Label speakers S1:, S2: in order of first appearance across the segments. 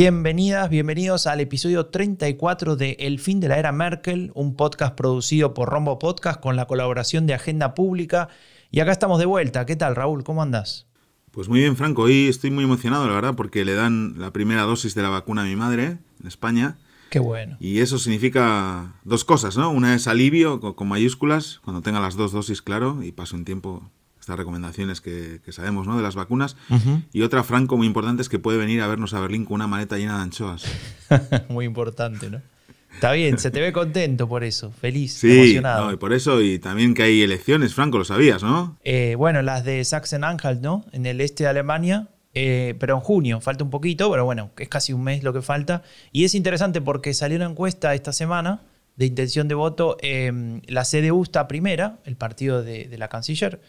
S1: Bienvenidas, bienvenidos al episodio 34 de El fin de la era Merkel, un podcast producido por Rombo Podcast con la colaboración de Agenda Pública. Y acá estamos de vuelta. ¿Qué tal, Raúl? ¿Cómo andas?
S2: Pues muy bien, Franco. Hoy estoy muy emocionado, la verdad, porque le dan la primera dosis de la vacuna a mi madre en España.
S1: Qué bueno.
S2: Y eso significa dos cosas, ¿no? Una es alivio con, mayúsculas, cuando tenga las dos dosis, claro, y pase un tiempo estas recomendaciones que, sabemos ¿no? de las vacunas. Y otra, Franco, muy importante, es que puede venir a vernos a Berlín con una maleta llena de anchoas.
S1: muy importante, ¿no? Está bien, se te ve contento por eso, feliz,
S2: sí, emocionado. y por eso, y también que hay elecciones, Franco, lo sabías, ¿no?
S1: Eh, bueno, las de Sachsen-Anhalt, ¿no? En el este de Alemania, eh, pero en junio, falta un poquito, pero bueno, es casi un mes lo que falta. Y es interesante porque salió una encuesta esta semana de intención de voto. Eh, la CDU está primera, el partido de, de la canciller,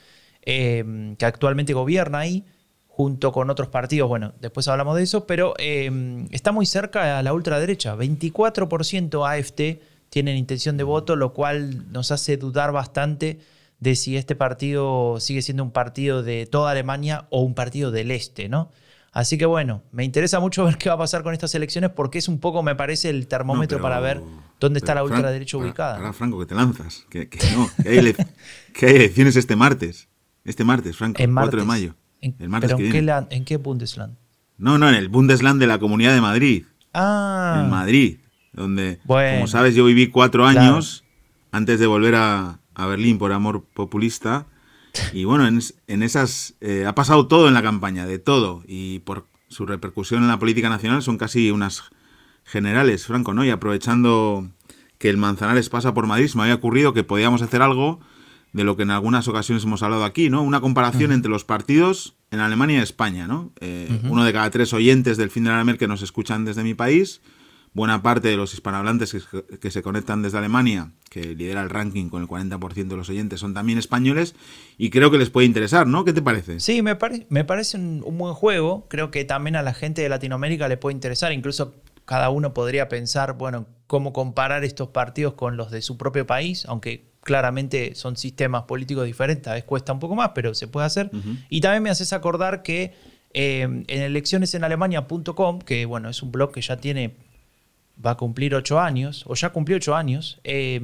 S1: Em, que actualmente gobierna ahí, junto con otros partidos, bueno, después hablamos de eso, pero em, está muy cerca a la ultraderecha. 24% AFT tienen intención de voto, lo cual nos hace dudar bastante de si este partido sigue siendo un partido de toda Alemania o un partido del este, ¿no? Así que bueno, me interesa mucho ver qué va a pasar con estas elecciones porque es un poco, me parece, el termómetro para ver dónde está la ultraderecha ubicada.
S2: Ahora, Franco, que te lanzas, que, no, que hay, elecciones este martes. Este martes, Franco, el 4 de mayo.
S1: En, el martes ¿Pero en, qué en qué Bundesland?
S2: No, no, en el Bundesland de la Comunidad de Madrid. Ah. En Madrid, donde, como sabes, yo viví cuatro años antes de volver a, Berlín por amor populista. Y bueno, en, esas eh, ha pasado todo en la campaña, de todo. Y por su repercusión en la política nacional son casi unas generales, Franco, ¿no? Y aprovechando que el Manzanares pasa por Madrid, se me había ocurrido que podíamos hacer algo de lo que en algunas ocasiones hemos hablado aquí, ¿no? Una comparación entre los partidos en Alemania y España, ¿no? Eh, uno de cada tres oyentes del fin de la que nos escuchan desde mi país, buena parte de los hispanohablantes que, se conectan desde Alemania, que lidera el ranking con el 40% de los oyentes, son también españoles y creo que les puede interesar, ¿no? ¿Qué te parece?
S1: Sí, me, me parece un, buen juego, creo que también a la gente de Latinoamérica le puede interesar, incluso cada uno podría pensar, bueno, cómo comparar estos partidos con los de su propio país, aunque claramente son sistemas políticos diferentes, a veces cuesta un poco más, pero se puede hacer. Y también me haces acordar que eh, en eleccionesenalemania.com, que bueno, es un blog que ya tiene, va a cumplir ocho años, o ya cumplió ocho años, eh,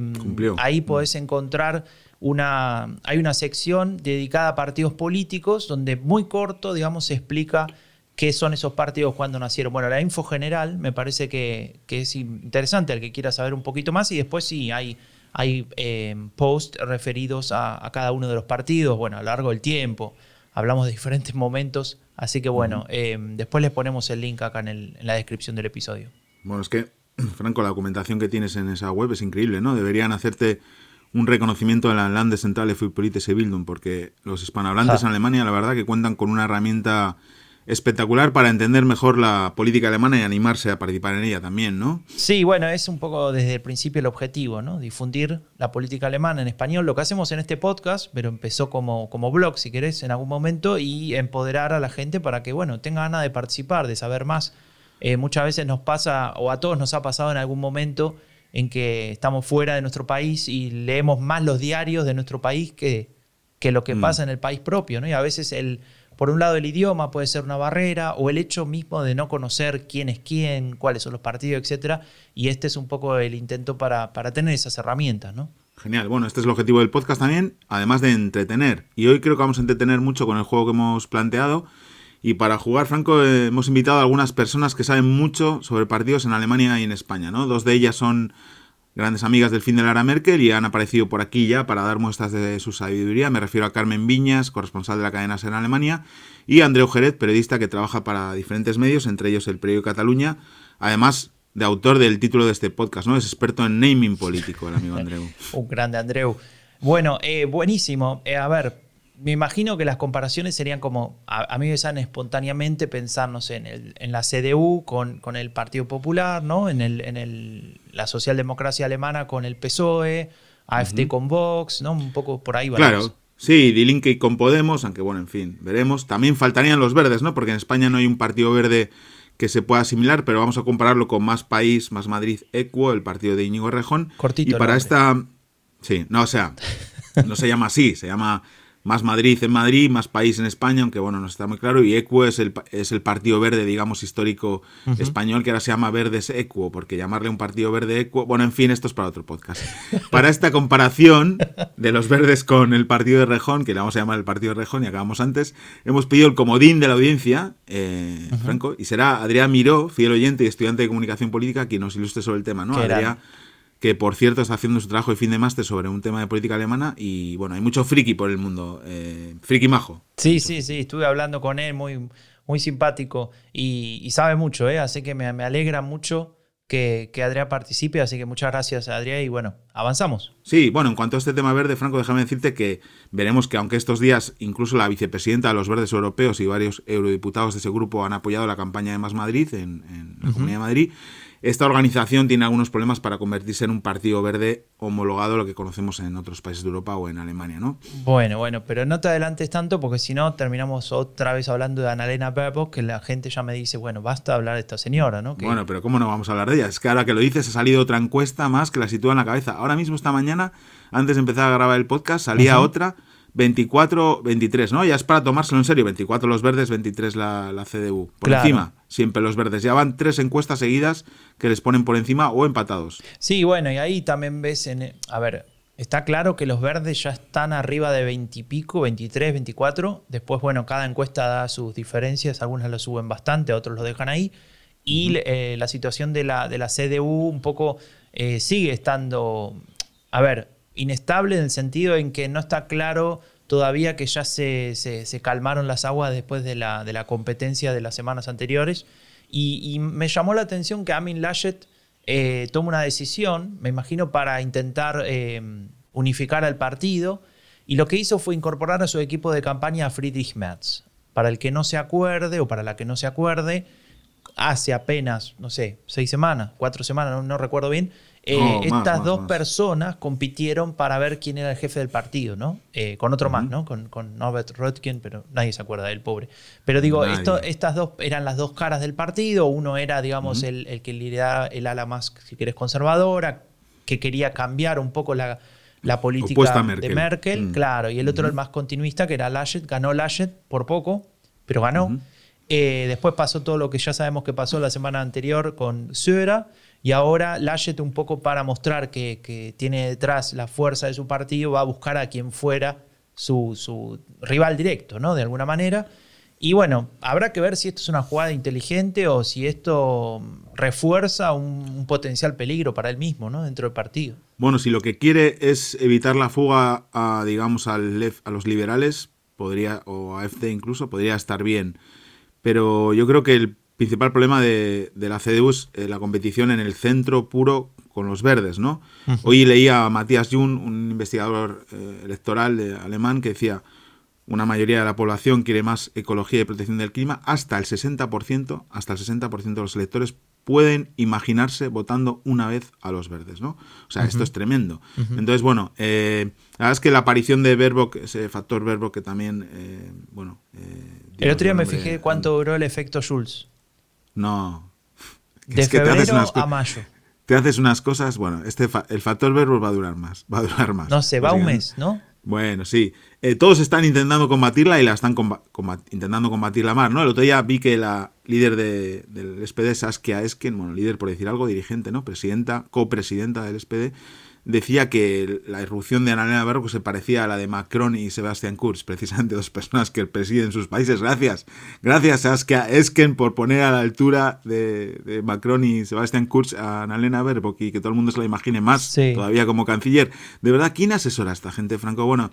S1: ahí podés encontrar una, hay una sección dedicada a partidos políticos, donde muy corto, digamos, se explica qué son esos partidos, cuando nacieron. Bueno, la info general me parece que, que es interesante al que quiera saber un poquito más y después sí hay hay eh, posts referidos a, cada uno de los partidos, bueno, a lo largo del tiempo. Hablamos de diferentes momentos, así que bueno, eh, después les ponemos el link acá en, la descripción del episodio.
S2: Bueno, es que, Franco, la documentación que tienes en esa web es increíble, ¿no? Deberían hacerte un reconocimiento de la Landeszentrale für politische Bildung, porque los hispanohablantes en Alemania, la verdad, que cuentan con una herramienta espectacular para entender mejor la política alemana y animarse a participar en ella también, ¿no?
S1: Sí, bueno, es un poco desde el principio el objetivo, ¿no? Difundir la política alemana en español, lo que hacemos en este podcast, pero empezó como, como blog, si querés, en algún momento, y empoderar a la gente para que, bueno, tenga ganas de participar, de saber más. Eh, muchas veces nos pasa, o a todos nos ha pasado en algún momento, en que estamos fuera de nuestro país y leemos más los diarios de nuestro país que, que lo que mm. pasa en el país propio, ¿no? Y a veces el por un lado el idioma puede ser una barrera o el hecho mismo de no conocer quién es quién, cuáles son los partidos, etc. Y este es un poco el intento para, para tener esas herramientas, ¿no?
S2: Genial, bueno, este es el objetivo del podcast también, además de entretener. Y hoy creo que vamos a entretener mucho con el juego que hemos planteado. Y para jugar, Franco, eh, hemos invitado a algunas personas que saben mucho sobre partidos en Alemania y en España, ¿no? Dos de ellas son grandes amigas del fin de Lara Merkel y han aparecido por aquí ya para dar muestras de su sabiduría. Me refiero a Carmen Viñas, corresponsal de la cadena SER en Alemania, y Andreu Jerez, periodista que trabaja para diferentes medios, entre ellos el periódico Cataluña, además de autor del título de este podcast, ¿no? Es experto en naming político, el amigo Andreu.
S1: Un grande Andreu. Bueno, eh, buenísimo. Eh, a ver, me imagino que las comparaciones serían como, a, mí me salen espontáneamente pensarnos en, el, en la CDU con, con, el Partido Popular, ¿no? en, el, en el, la socialdemocracia alemana con el PSOE, AFD con Vox, ¿no? un poco por ahí va.
S2: Claro. Sí, Die con Podemos, aunque bueno, en fin, veremos. También faltarían los verdes, ¿no? Porque en España no hay un partido verde que se pueda asimilar, pero vamos a compararlo con Más País, Más Madrid, Equo, el partido de Íñigo Rejón.
S1: Cortito.
S2: Y para esta... Sí, no, o sea, no se llama así, se llama más Madrid en Madrid, más país en España, aunque bueno, no está muy claro, y Equo es el, es el partido verde, digamos, histórico español, que ahora se llama Verdes Equo, porque llamarle un partido verde Equo, bueno, en fin, esto es para otro podcast. Para esta comparación de los verdes con el partido de Rejón, que le vamos a llamar el partido de Rejón y acabamos antes, hemos pedido el comodín de la audiencia, eh, Franco, y será Adrián Miró, fiel oyente y estudiante de comunicación política, quien nos ilustre sobre el tema, ¿no? Adrián que por cierto está haciendo su trabajo de fin de máster sobre un tema de política alemana y bueno, hay mucho friki por el mundo, eh, friki majo.
S1: Sí, sí, sí, estuve hablando con él, muy, muy simpático y, sabe mucho, ¿eh? así que me, alegra mucho que, que, Adrián participe, así que muchas gracias Adrián y bueno, avanzamos.
S2: Sí, bueno, en cuanto a este tema verde, Franco, déjame decirte que veremos que aunque estos días incluso la vicepresidenta de los verdes europeos y varios eurodiputados de ese grupo han apoyado la campaña de Más Madrid en, la Comunidad de Madrid, esta organización tiene algunos problemas para convertirse en un partido verde homologado, lo que conocemos en otros países de Europa o en Alemania, ¿no?
S1: Bueno, bueno, pero no te adelantes tanto porque si no terminamos otra vez hablando de Annalena Baerbock, que la gente ya me dice, bueno, basta hablar de esta señora, ¿no?
S2: Bueno, pero ¿cómo no vamos a hablar de ella? Es que ahora que lo dices ha salido otra encuesta más que la sitúa en la cabeza. Ahora mismo esta mañana, antes de empezar a grabar el podcast, salía otra 24, 23, ¿no? Ya es para tomárselo en serio. 24 los verdes, 23 la, la CDU. Por encima, siempre los verdes. Ya van tres encuestas seguidas que les ponen por encima o empatados.
S1: Sí, bueno, y ahí también ves en... A ver, está claro que los verdes ya están arriba de 20 y pico, 23, 24. Después, bueno, cada encuesta da sus diferencias. Algunas lo suben bastante, otros lo dejan ahí. Y eh, la situación de la, de la CDU un poco eh, sigue estando... A ver, inestable en el sentido en que no está claro todavía que ya se, calmaron las aguas después de la, de la, competencia de las semanas anteriores. Y, me llamó la atención que Amin Laschet eh, toma una decisión, me imagino, para intentar eh, unificar al partido. Y lo que hizo fue incorporar a su equipo de campaña a Friedrich Merz. Para el que no se acuerde o para la que no se acuerde, hace apenas, no sé, seis semanas, cuatro semanas, no recuerdo bien, eh, estas dos personas compitieron para ver quién era el jefe del partido, ¿no? Eh, con otro más, ¿no? Con, con, Norbert Röttgen, pero nadie se acuerda del pobre. Pero digo, esto, estas dos eran las dos caras del partido. Uno era, digamos, el, el, que lideraba el ala más, si quieres, conservadora, que quería cambiar un poco la, la política de Merkel, mm. claro. Y el otro, el más continuista, que era Laschet. Ganó Laschet por poco, pero ganó. Eh, después pasó todo lo que ya sabemos que pasó la semana anterior con Söder y ahora Laschet, un poco para mostrar que, tiene detrás la fuerza de su partido, va a buscar a quien fuera su, rival directo, ¿no? De alguna manera. Y bueno, habrá que ver si esto es una jugada inteligente o si esto refuerza un, potencial peligro para él mismo, ¿no? Dentro del partido.
S2: Bueno, si lo que quiere es evitar la fuga a, digamos, a los liberales, podría, o a FD incluso, podría estar bien. Pero yo creo que el principal problema de, la CDU es eh, la competición en el centro puro con los verdes, ¿no? Hoy leía a Matías Jun, un investigador eh, electoral alemán, que decía una mayoría de la población quiere más ecología y protección del clima, hasta el 60%, hasta el 60% de los electores pueden imaginarse votando una vez a los verdes, ¿no? O sea, esto es tremendo. Entonces, bueno, eh, la verdad es que la aparición de Verbo, ese factor Verbo que también, bueno...
S1: el otro día me fijé cuánto duró el efecto Schulz.
S2: No.
S1: De es que febrero te haces unas, a mayo.
S2: Te haces unas cosas, bueno, este el factor verbo va a durar más, va a durar más.
S1: No sé, va un mes, ¿no?
S2: Bueno, sí. Eh, todos están intentando combatirla y la están intentando combatirla más, ¿no? El otro día vi que la líder de, del SPD, Saskia Esken, bueno, líder por decir algo, dirigente, ¿no? Presidenta, copresidenta del SPD, decía que la irrupción de Annalena Baerbock se parecía a la de Macron y Sebastián Kurz, precisamente dos personas que presiden sus países. Gracias, gracias a Esken por poner a la altura de, Macron y Sebastián Kurz a Annalena Baerbock y que todo el mundo se la imagine más todavía como canciller. De verdad, ¿quién asesora a esta gente, Franco? Bueno,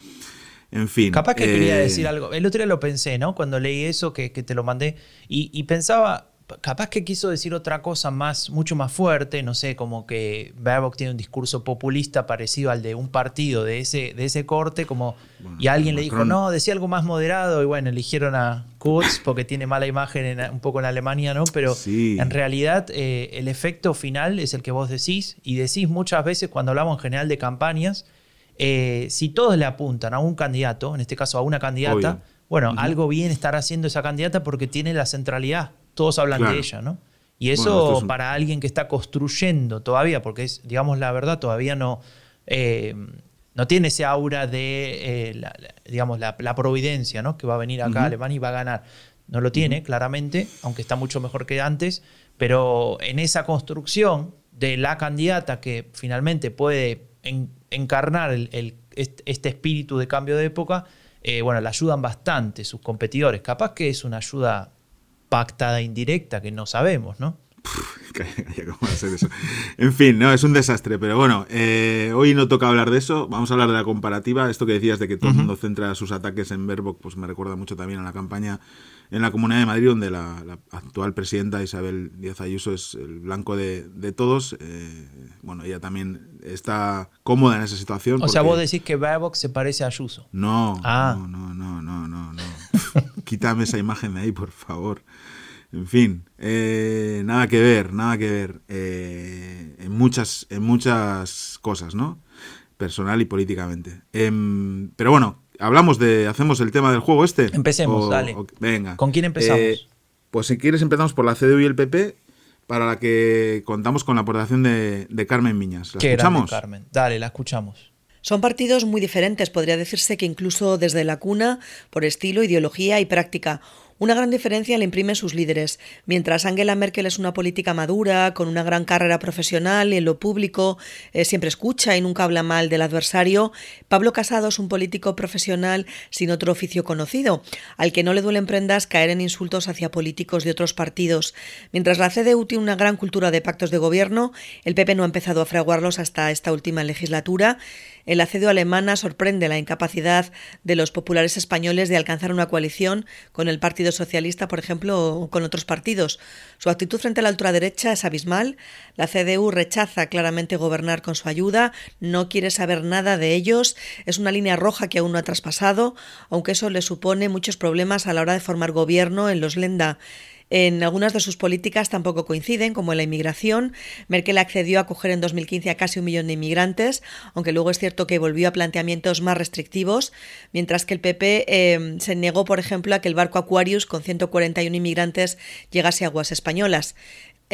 S2: en fin.
S1: Capaz que quería eh, decir algo. El otro día lo pensé, ¿no? Cuando leí eso, que, te lo mandé, y pensaba capaz que quiso decir otra cosa más, mucho más fuerte, no sé, como que Baerbock tiene un discurso populista parecido al de un partido de ese, de ese corte, como, y alguien le dijo, no, decía algo más moderado, y bueno, eligieron a Kurz porque tiene mala imagen un poco en Alemania, ¿no? Pero en realidad eh, el efecto final es el que vos decís, y decís muchas veces cuando hablamos en general de campañas, eh, si todos le apuntan a un candidato, en este caso a una candidata, bueno, algo bien estará haciendo esa candidata porque tiene la centralidad todos hablan de ella, ¿no? Y eso para alguien que está construyendo todavía, porque es, digamos la verdad, todavía no, eh, no tiene ese aura de, eh, la, digamos, la, providencia, ¿no? Que va a venir acá a Alemania y va a ganar. No lo tiene, claramente, aunque está mucho mejor que antes, pero en esa construcción de la candidata que finalmente puede encarnar el, este espíritu de cambio de época, eh, bueno, le ayudan bastante sus competidores. Capaz que es una ayuda pactada indirecta que no sabemos, ¿no?
S2: En fin, no, es un desastre, pero bueno, eh, hoy no toca hablar de eso, vamos a hablar de la comparativa. Esto que decías de que todo el mundo centra sus ataques en Verbo, pues me recuerda mucho también a la campaña en la Comunidad de Madrid, donde la, actual presidenta Isabel Díaz Ayuso es el blanco de, todos. Eh, bueno, ella también está cómoda en esa situación.
S1: O sea, vos decís que Baerbock se parece a Ayuso.
S2: No, ah. no, no, no, no, no. no. Quítame esa imagen de ahí, por favor. En fin, eh, nada que ver, nada que ver eh, en, muchas, en muchas cosas, ¿no? Personal y políticamente. Em, pero bueno, hablamos de, hacemos el tema del juego este.
S1: Empecemos, dale. venga. ¿Con quién empezamos? Eh,
S2: pues si quieres empezamos por la CDU y el PP, para la que contamos con la aportación de, Carmen Miñas.
S1: ¿La escuchamos? Carmen. Dale, la escuchamos.
S3: Son partidos muy diferentes, podría decirse que incluso desde la cuna, por estilo, ideología y práctica. Una gran diferencia le imprimen sus líderes. Mientras Angela Merkel es una política madura, con una gran carrera profesional y en lo público eh, siempre escucha y nunca habla mal del adversario, Pablo Casado es un político profesional sin otro oficio conocido, al que no le duelen prendas caer en insultos hacia políticos de otros partidos. Mientras la CDU tiene una gran cultura de pactos de gobierno, el PP no ha empezado a fraguarlos hasta esta última legislatura el asedio alemana sorprende la incapacidad de los populares españoles de alcanzar una coalición con el Partido Socialista, por ejemplo, o con otros partidos. Su actitud frente a la ultraderecha es abismal. La CDU rechaza claramente gobernar con su ayuda, no quiere saber nada de ellos, es una línea roja que aún no ha traspasado, aunque eso le supone muchos problemas a la hora de formar gobierno en los Lenda. En algunas de sus políticas tampoco coinciden, como en la inmigración. Merkel accedió a acoger en 2015 a casi un millón de inmigrantes, aunque luego es cierto que volvió a planteamientos más restrictivos, mientras que el PP eh, se negó, por ejemplo, a que el barco Aquarius, con 141 inmigrantes, llegase a aguas españolas.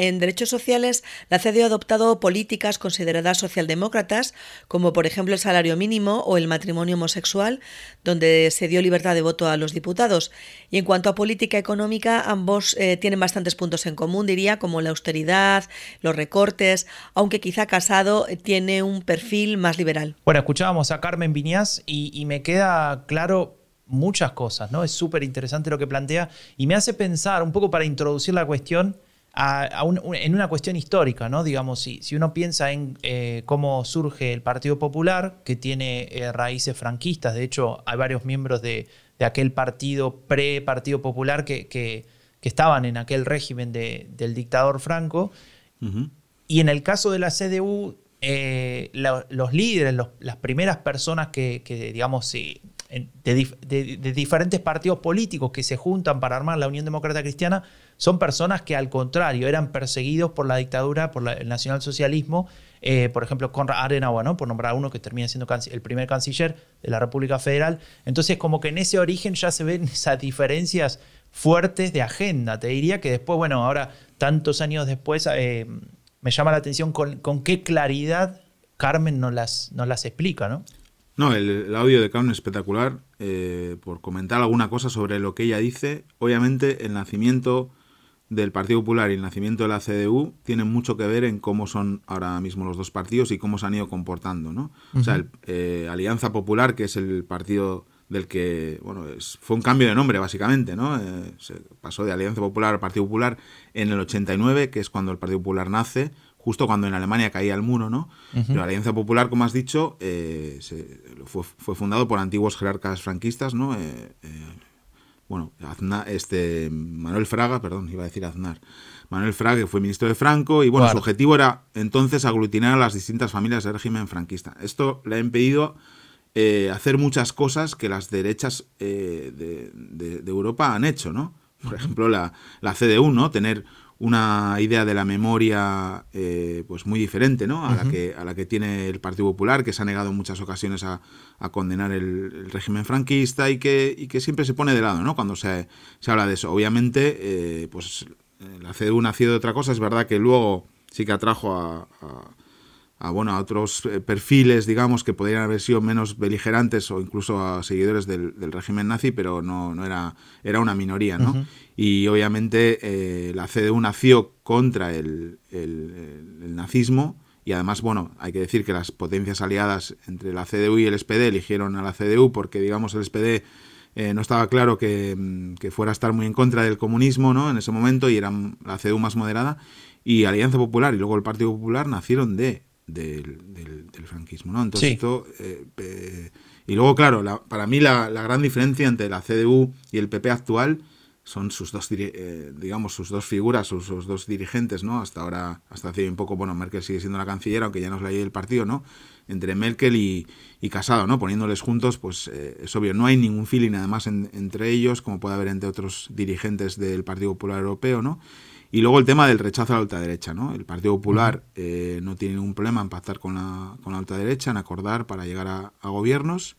S3: En derechos sociales, la CDU ha adoptado políticas consideradas socialdemócratas, como por ejemplo el salario mínimo o el matrimonio homosexual, donde se dio libertad de voto a los diputados. Y en cuanto a política económica, ambos eh, tienen bastantes puntos en común, diría, como la austeridad, los recortes, aunque quizá Casado tiene un perfil más liberal.
S1: Bueno, escuchábamos a Carmen Viñas y, y me queda claro muchas cosas, ¿no? Es súper interesante lo que plantea y me hace pensar, un poco para introducir la cuestión, en una cuestión histórica, ¿no? Digamos, si, si uno piensa en eh, cómo surge el Partido Popular, que tiene eh, raíces franquistas, de hecho hay varios miembros de, aquel partido pre-Partido Popular que, que, estaban en aquel régimen del dictador Franco, y en el caso de la CDU, eh, los líderes, las primeras personas que, digamos, de, de diferentes partidos políticos que se juntan para armar la Unión Demócrata Cristiana, son personas que al contrario eran perseguidos por la dictadura, por el nacionalsocialismo. Eh, por ejemplo, Konrad Adenauer, ¿no? por nombrar a uno que termina siendo el primer canciller de la República Federal. Entonces, como que en ese origen ya se ven esas diferencias fuertes de agenda. Te diría que después, bueno, ahora, tantos años después, eh, me llama la atención con, qué claridad Carmen nos las, las explica, ¿no?
S2: No, el, audio de Carmen es espectacular. Eh, por comentar alguna cosa sobre lo que ella dice, obviamente el nacimiento del Partido Popular y el nacimiento de la CDU tienen mucho que ver en cómo son ahora mismo los dos partidos y cómo se han ido comportando, ¿no? O sea, eh, Alianza Popular, que es el partido del que, bueno, fue un cambio de nombre básicamente, ¿no? Eh, se pasó de Alianza Popular al Partido Popular en el 89, que es cuando el Partido Popular nace, justo cuando en Alemania caía el muro, ¿no? Pero Alianza Popular, como has dicho, eh, fue, fue, fundado por antiguos jerarcas franquistas, ¿no? Bueno, este, Manuel Fraga, perdón, iba a decir Aznar, Manuel Fraga, que fue ministro de Franco, y bueno, su objetivo era entonces aglutinar a las distintas familias del régimen franquista. Esto le ha impedido eh, hacer muchas cosas que las derechas eh, de, Europa han hecho, ¿no? Por ejemplo, la, la CDU, ¿no? Tener una idea de la memoria eh, pues muy diferente ¿no? a, la que, a la que tiene el Partido Popular, que se ha negado en muchas ocasiones a, condenar el, régimen franquista y que, y que siempre se pone de lado ¿no? cuando se, se habla de eso. Obviamente, eh, pues la CDU nació de otra cosa, es verdad que luego sí que atrajo a a, bueno, a otros eh, perfiles, digamos, que podrían haber sido menos beligerantes o incluso a seguidores del, régimen nazi, pero no, no era, era una minoría, ¿no? Y obviamente eh, la CDU nació contra el, el, nazismo y además, bueno, hay que decir que las potencias aliadas entre la CDU y el SPD eligieron a la CDU porque, digamos, el SPD eh, no estaba claro que, mm, que, fuera a estar muy en contra del comunismo, ¿no? En ese momento y era la CDU más moderada y Alianza Popular y luego el Partido Popular nacieron de del, franquismo, ¿no? Entonces esto, eh, y luego, claro, para mí la, gran diferencia entre la CDU y el PP actual son sus dos, eh, digamos, sus dos figuras, sus, dos dirigentes, ¿no? Hasta ahora, hasta hace un poco, bueno, Merkel sigue siendo la canciller, aunque ya no es la del partido, ¿no? Entre Merkel y, Casado, ¿no? Poniéndoles juntos, pues eh, es obvio, no hay ningún feeling además entre ellos, como puede haber entre otros dirigentes del Partido Popular Europeo, ¿no? Y luego el tema del rechazo a la ultraderecha. ¿no? El Partido Popular eh, no tiene ningún problema en pactar con la, con la ultraderecha, en acordar para llegar a, gobiernos.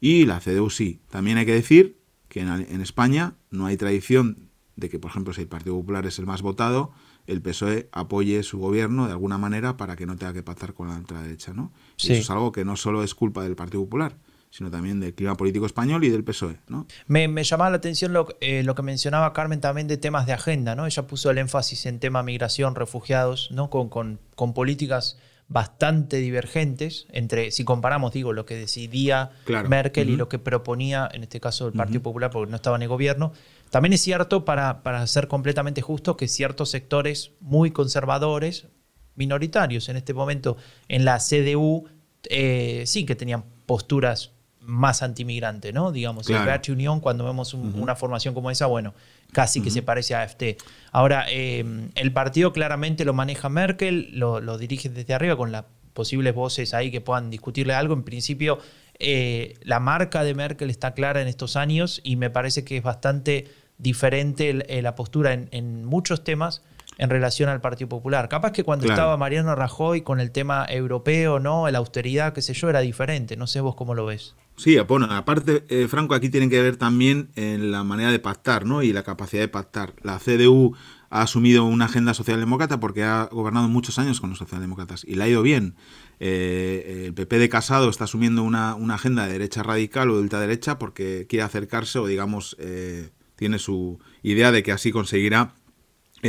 S2: Y la CDU sí. También hay que decir que en, España no hay tradición de que, por ejemplo, si el Partido Popular es el más votado, el PSOE apoye su gobierno de alguna manera para que no tenga que pactar con la ultraderecha. ¿no? eso es algo que no solo es culpa del Partido Popular, sino también del clima político español y del PSOE. ¿no?
S1: Me, llamaba la atención lo, eh, lo, que mencionaba Carmen también de temas de agenda. ¿no? Ella puso el énfasis en tema migración, refugiados, ¿no? con, con, con políticas bastante divergentes entre, si comparamos, digo, lo que decidía Merkel y lo que proponía, en este caso, el Partido Popular, porque no estaba en el gobierno. También es cierto, para, para ser completamente justo, que ciertos sectores muy conservadores, minoritarios en este momento en la CDU, eh, sí que tenían posturas más antimigrante, ¿no? Digamos, el PH Unión, cuando vemos una formación como esa, bueno, casi que se parece a AFT. Ahora, em, el partido claramente lo maneja Merkel, lo, dirige desde arriba con las posibles voces ahí que puedan discutirle algo. En principio, eh, la marca de Merkel está clara en estos años y me parece que es bastante diferente eh, la postura en, muchos temas en relación al Partido Popular. Capaz que cuando estaba Mariano Rajoy con el tema europeo, ¿no? La austeridad, qué sé yo, era diferente. No sé vos cómo lo ves.
S2: Sí, bueno, aparte, eh, Franco, aquí tienen que ver también en la manera de pactar, ¿no? Y la capacidad de pactar. La CDU ha asumido una agenda socialdemócrata porque ha gobernado muchos años con los socialdemócratas y le ha ido bien. Eh, el PP de Casado está asumiendo una, agenda de derecha radical o de ultraderecha porque quiere acercarse o, digamos, eh, tiene su idea de que así conseguirá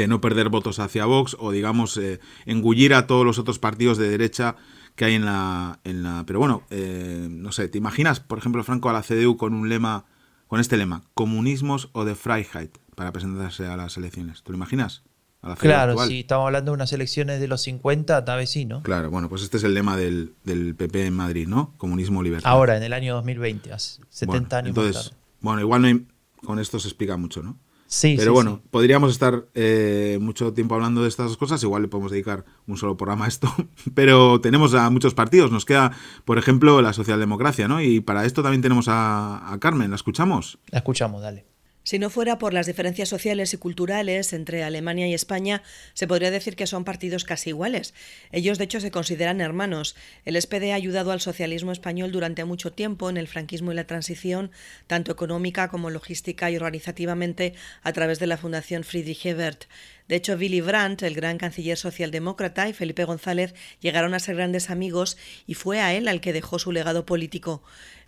S2: no perder votos hacia Vox o, digamos, engullir a todos los otros partidos de derecha que hay en la... En la pero bueno, eh, no sé, ¿te imaginas, por ejemplo, Franco a la CDU con un lema, con este lema, comunismos o de Freiheit para presentarse a las elecciones? ¿Te lo imaginas?
S1: claro, si estamos hablando de unas elecciones de los 50, tal vez sí, ¿no?
S2: Claro, bueno, pues este es el lema del, del PP en Madrid, ¿no? Comunismo libertad.
S1: Ahora, en el año 2020, hace 70 años
S2: entonces, Bueno, igual no con esto se explica mucho, ¿no? Pero bueno, podríamos estar eh, mucho tiempo hablando de estas cosas, igual le podemos dedicar un solo programa a esto, pero tenemos a muchos partidos, nos queda, por ejemplo, la socialdemocracia, ¿no? Y para esto también tenemos a, a Carmen, ¿la escuchamos?
S1: La escuchamos, dale.
S3: Si no fuera por las diferencias sociales y culturales entre Alemania y España, se podría decir que son partidos casi iguales. Ellos, de hecho, se consideran hermanos. El SPD ha ayudado al socialismo español durante mucho tiempo en el franquismo y la transición, tanto económica como logística y organizativamente, a través de la Fundación Friedrich Ebert. De hecho, Willy Brandt, el gran canciller socialdemócrata, y Felipe González llegaron a ser grandes amigos y fue a él al que dejó su legado político.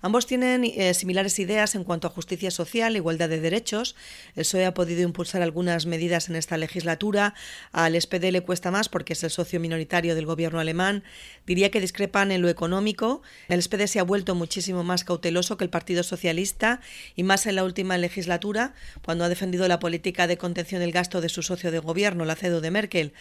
S3: Ambos tienen eh, similares ideas en cuanto a justicia social, igualdad de derechos. El PSOE ha podido impulsar algunas medidas en esta legislatura. Al SPD le cuesta más porque es el socio minoritario del gobierno alemán. Diría que discrepan en lo económico. El SPD se ha vuelto muchísimo más cauteloso que el Partido Socialista y más en la última legislatura, cuando ha defendido la política de contención del gasto de su socio de gobierno, la CEDU de Merkel.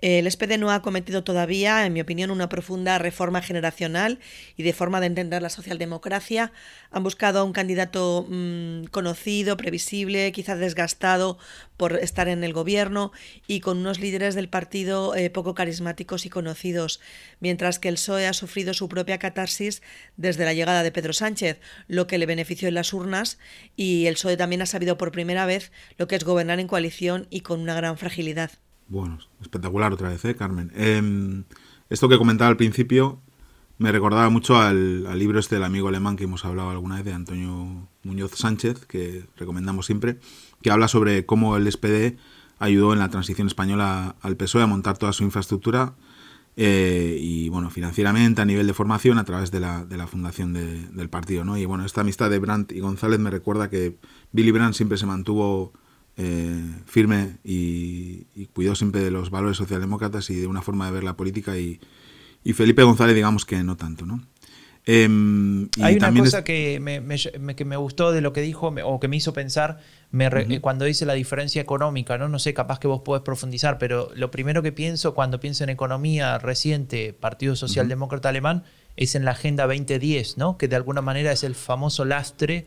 S3: El SPD no ha cometido todavía, en mi opinión, una profunda reforma generacional y de forma de entender la socialdemocracia. Han buscado a un candidato mm, conocido, previsible, quizás desgastado por estar en el gobierno y con unos líderes del partido eh, poco carismáticos y conocidos, mientras que el PSOE ha sufrido su propia catarsis desde la llegada de Pedro Sánchez, lo que le benefició en las urnas y el PSOE también ha sabido por primera vez lo que es gobernar en coalición y con una gran fragilidad.
S2: Bueno, espectacular otra vez, ¿eh, Carmen? Em, esto que comentaba al principio me recordaba mucho al, libro este del amigo alemán que hemos hablado alguna vez, de Antonio Muñoz Sánchez, que recomendamos siempre, que habla sobre cómo el SPD ayudó en la transición española al PSOE a montar toda su infraestructura eh, y, bueno, financieramente, a nivel de formación, a través de la, de la fundación del partido, ¿no? Y, bueno, esta amistad de Brandt y González me recuerda que Billy Brandt siempre se mantuvo eh, firme y, cuidó siempre de los valores socialdemócratas y de una forma de ver la política y, Felipe González digamos que no tanto, ¿no?
S1: Em, Hay una cosa que, me, que, me, gustó de lo que dijo o que me hizo pensar eh, cuando dice la diferencia económica, ¿no? No sé, capaz que vos podés profundizar, pero lo primero que pienso cuando pienso en economía reciente, Partido Socialdemócrata Alemán, es en la Agenda 2010, ¿no? Que de alguna manera es el famoso lastre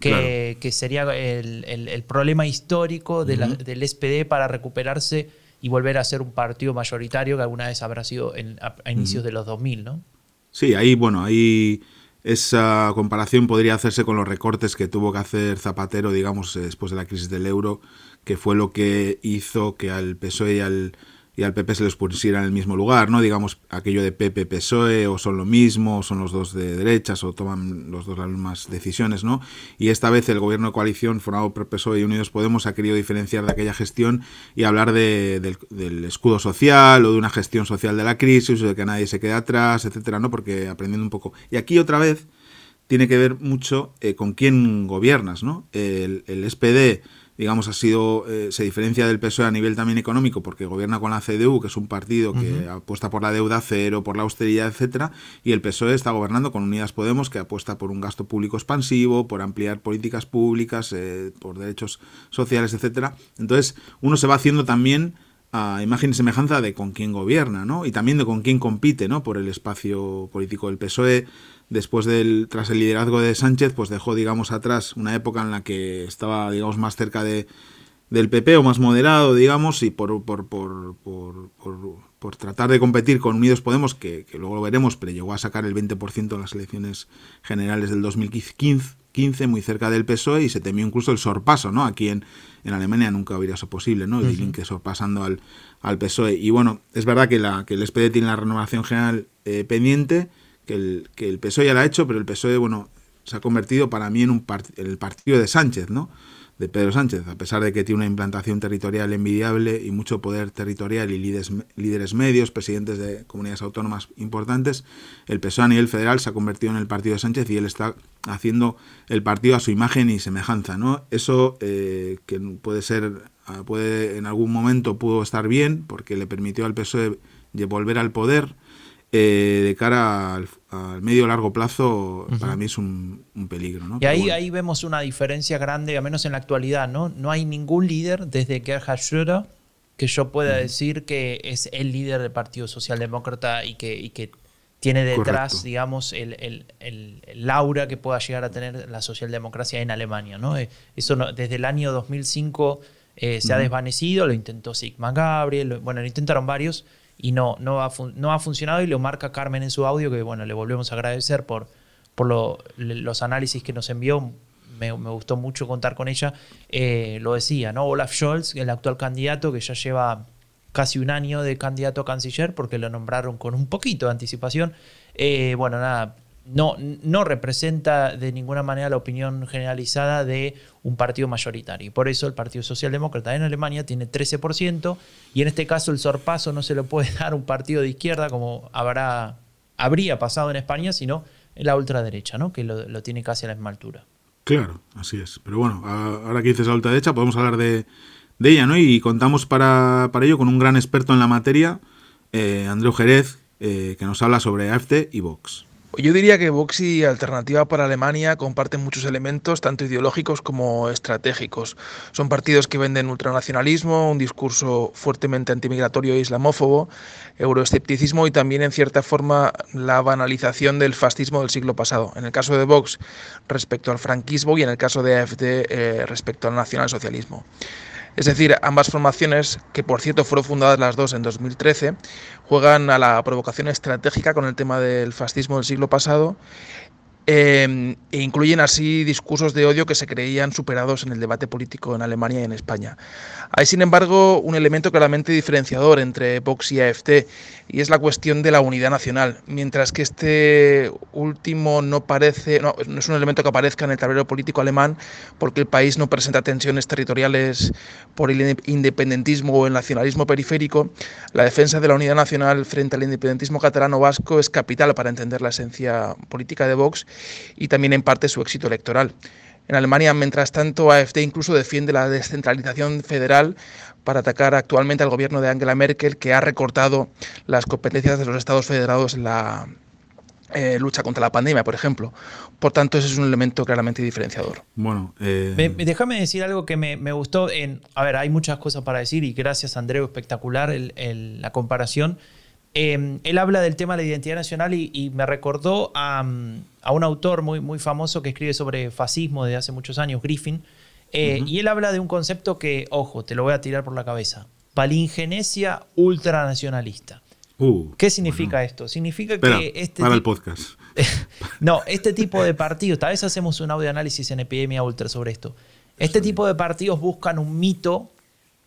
S1: que, sería el, problema histórico del SPD para recuperarse y volver a ser un partido mayoritario que alguna vez habrá sido a, inicios de los 2000, ¿no?
S2: Sí, ahí, bueno, ahí esa comparación podría hacerse con los recortes que tuvo que hacer Zapatero, digamos, después de la crisis del euro, que fue lo que hizo que al PSOE y al y al PP se les pusiera en el mismo lugar, ¿no? Digamos, aquello de PP, PSOE, o son lo mismo, o son los dos de derechas, o toman los dos las mismas decisiones, ¿no? Y esta vez el gobierno de coalición formado por PSOE y Unidos Podemos ha querido diferenciar de aquella gestión y hablar del, escudo social o de una gestión social de la crisis, o de que nadie se quede atrás, etcétera, ¿no? Porque aprendiendo un poco. Y aquí otra vez tiene que ver mucho eh, con quién gobiernas, ¿no? El, el SPD digamos, ha sido, eh, se diferencia del PSOE a nivel también económico porque gobierna con la CDU, que es un partido que apuesta por la deuda cero, por la austeridad, etcétera, y el PSOE está gobernando con Unidas Podemos, que apuesta por un gasto público expansivo, por ampliar políticas públicas, eh, por derechos sociales, etcétera. Entonces, uno se va haciendo también a imagen y semejanza de con quién gobierna, ¿no? Y también de con quién compite, ¿no? Por el espacio político del PSOE después del, tras el liderazgo de Sánchez, pues dejó, digamos, atrás una época en la que estaba, digamos, más cerca de, del PP o más moderado, digamos, y por, por, por, por, tratar de competir con Unidos Podemos, que, luego lo veremos, pero llegó a sacar el 20% en las elecciones generales del 2015, muy cerca del PSOE, y se temió incluso el sorpaso, ¿no? Aquí en, en Alemania nunca hubiera sido posible, ¿no? El uh sorpasando al, al PSOE. Y bueno, es verdad que, la, que el SPD tiene la renovación general eh, pendiente, que el, PSOE ya lo ha hecho, pero el PSOE, bueno, se ha convertido para mí en, un el partido de Sánchez, ¿no? De Pedro Sánchez, a pesar de que tiene una implantación territorial envidiable y mucho poder territorial y líderes, líderes medios, presidentes de comunidades autónomas importantes, el PSOE a nivel federal se ha convertido en el partido de Sánchez y él está haciendo el partido a su imagen y semejanza, ¿no? Eso eh, que puede ser, puede en algún momento pudo estar bien porque le permitió al PSOE volver al poder, eh, de cara al, medio largo plazo, para mí es un, peligro.
S1: Y ahí, ahí vemos una diferencia grande, al menos en la actualidad, ¿no? No hay ningún líder desde Gerhard Schröder que yo pueda decir que es el líder del Partido Socialdemócrata y que, y que tiene detrás, digamos, el, el, el, aura que pueda llegar a tener la socialdemocracia en Alemania. ¿no? Eh, eso desde el año 2005 eh, se ha desvanecido, lo intentó Sigmar Gabriel, bueno, lo intentaron varios, y no, no, ha, no ha funcionado y lo marca Carmen en su audio, que bueno, le volvemos a agradecer por, por los análisis que nos envió. Me, gustó mucho contar con ella. Eh, lo decía, ¿no? Olaf Scholz, el actual candidato que ya lleva casi un año de candidato a canciller porque lo nombraron con un poquito de anticipación. Eh, bueno, nada, no, no representa de ninguna manera la opinión generalizada de un partido mayoritario. Por eso el Partido Socialdemócrata en Alemania tiene 13% y en este caso el sorpaso no se lo puede dar un partido de izquierda como habrá, habría pasado en España, sino la ultraderecha, ¿no? que lo, tiene casi a la misma altura.
S2: Claro, así es. Pero bueno, ahora que dices la ultraderecha podemos hablar de, ella, ¿no? Y contamos para, para, ello con un gran experto en la materia, eh, Andreu Jerez, eh, que nos habla sobre AFD y Vox.
S4: Yo diría que Vox y Alternativa para Alemania comparten muchos elementos, tanto ideológicos como estratégicos. Son partidos que venden ultranacionalismo, un discurso fuertemente antimigratorio e islamófobo, euroescepticismo y también, en cierta forma, la banalización del fascismo del siglo pasado. En el caso de Vox, respecto al franquismo y en el caso de AfD, eh, respecto al nacionalsocialismo. Es decir, ambas formaciones, que por cierto fueron fundadas las dos en 2013, juegan a la provocación estratégica con el tema del fascismo del siglo pasado Em, e incluyen así discursos de odio que se creían superados en el debate político en Alemania y en España. Hay, sin embargo, un elemento claramente diferenciador entre Vox y AFD, y es la cuestión de la unidad nacional, mientras que este último no parece, no, es un elemento que aparezca en el tablero político alemán, porque el país no presenta tensiones territoriales por el independentismo o el nacionalismo periférico. La defensa de la unidad nacional frente al independentismo catalano vasco es capital para entender la esencia política de Vox y también en parte su éxito electoral. En Alemania, mientras tanto, AfD incluso defiende la descentralización federal para atacar actualmente al gobierno de Angela Merkel, que ha recortado las competencias de los estados federados en la eh, lucha contra la pandemia, por ejemplo. Por tanto, ese es un elemento claramente diferenciador.
S2: Bueno, eh,
S1: déjame decir algo que me, gustó. En, a ver, hay muchas cosas para decir y gracias, Andreu, espectacular la comparación. Em, él habla del tema de la identidad nacional y, me recordó a, un autor muy, muy famoso que escribe sobre fascismo desde hace muchos años, Griffin, eh, y él habla de un concepto que, ojo, te lo voy a tirar por la cabeza, palingenesia ultranacionalista. Uh, ¿Qué significa esto? Significa que este
S2: para el podcast.
S1: no, este tipo de partidos, tal vez hacemos un audio análisis en Epidemia Ultra sobre esto. Este tipo de partidos buscan un mito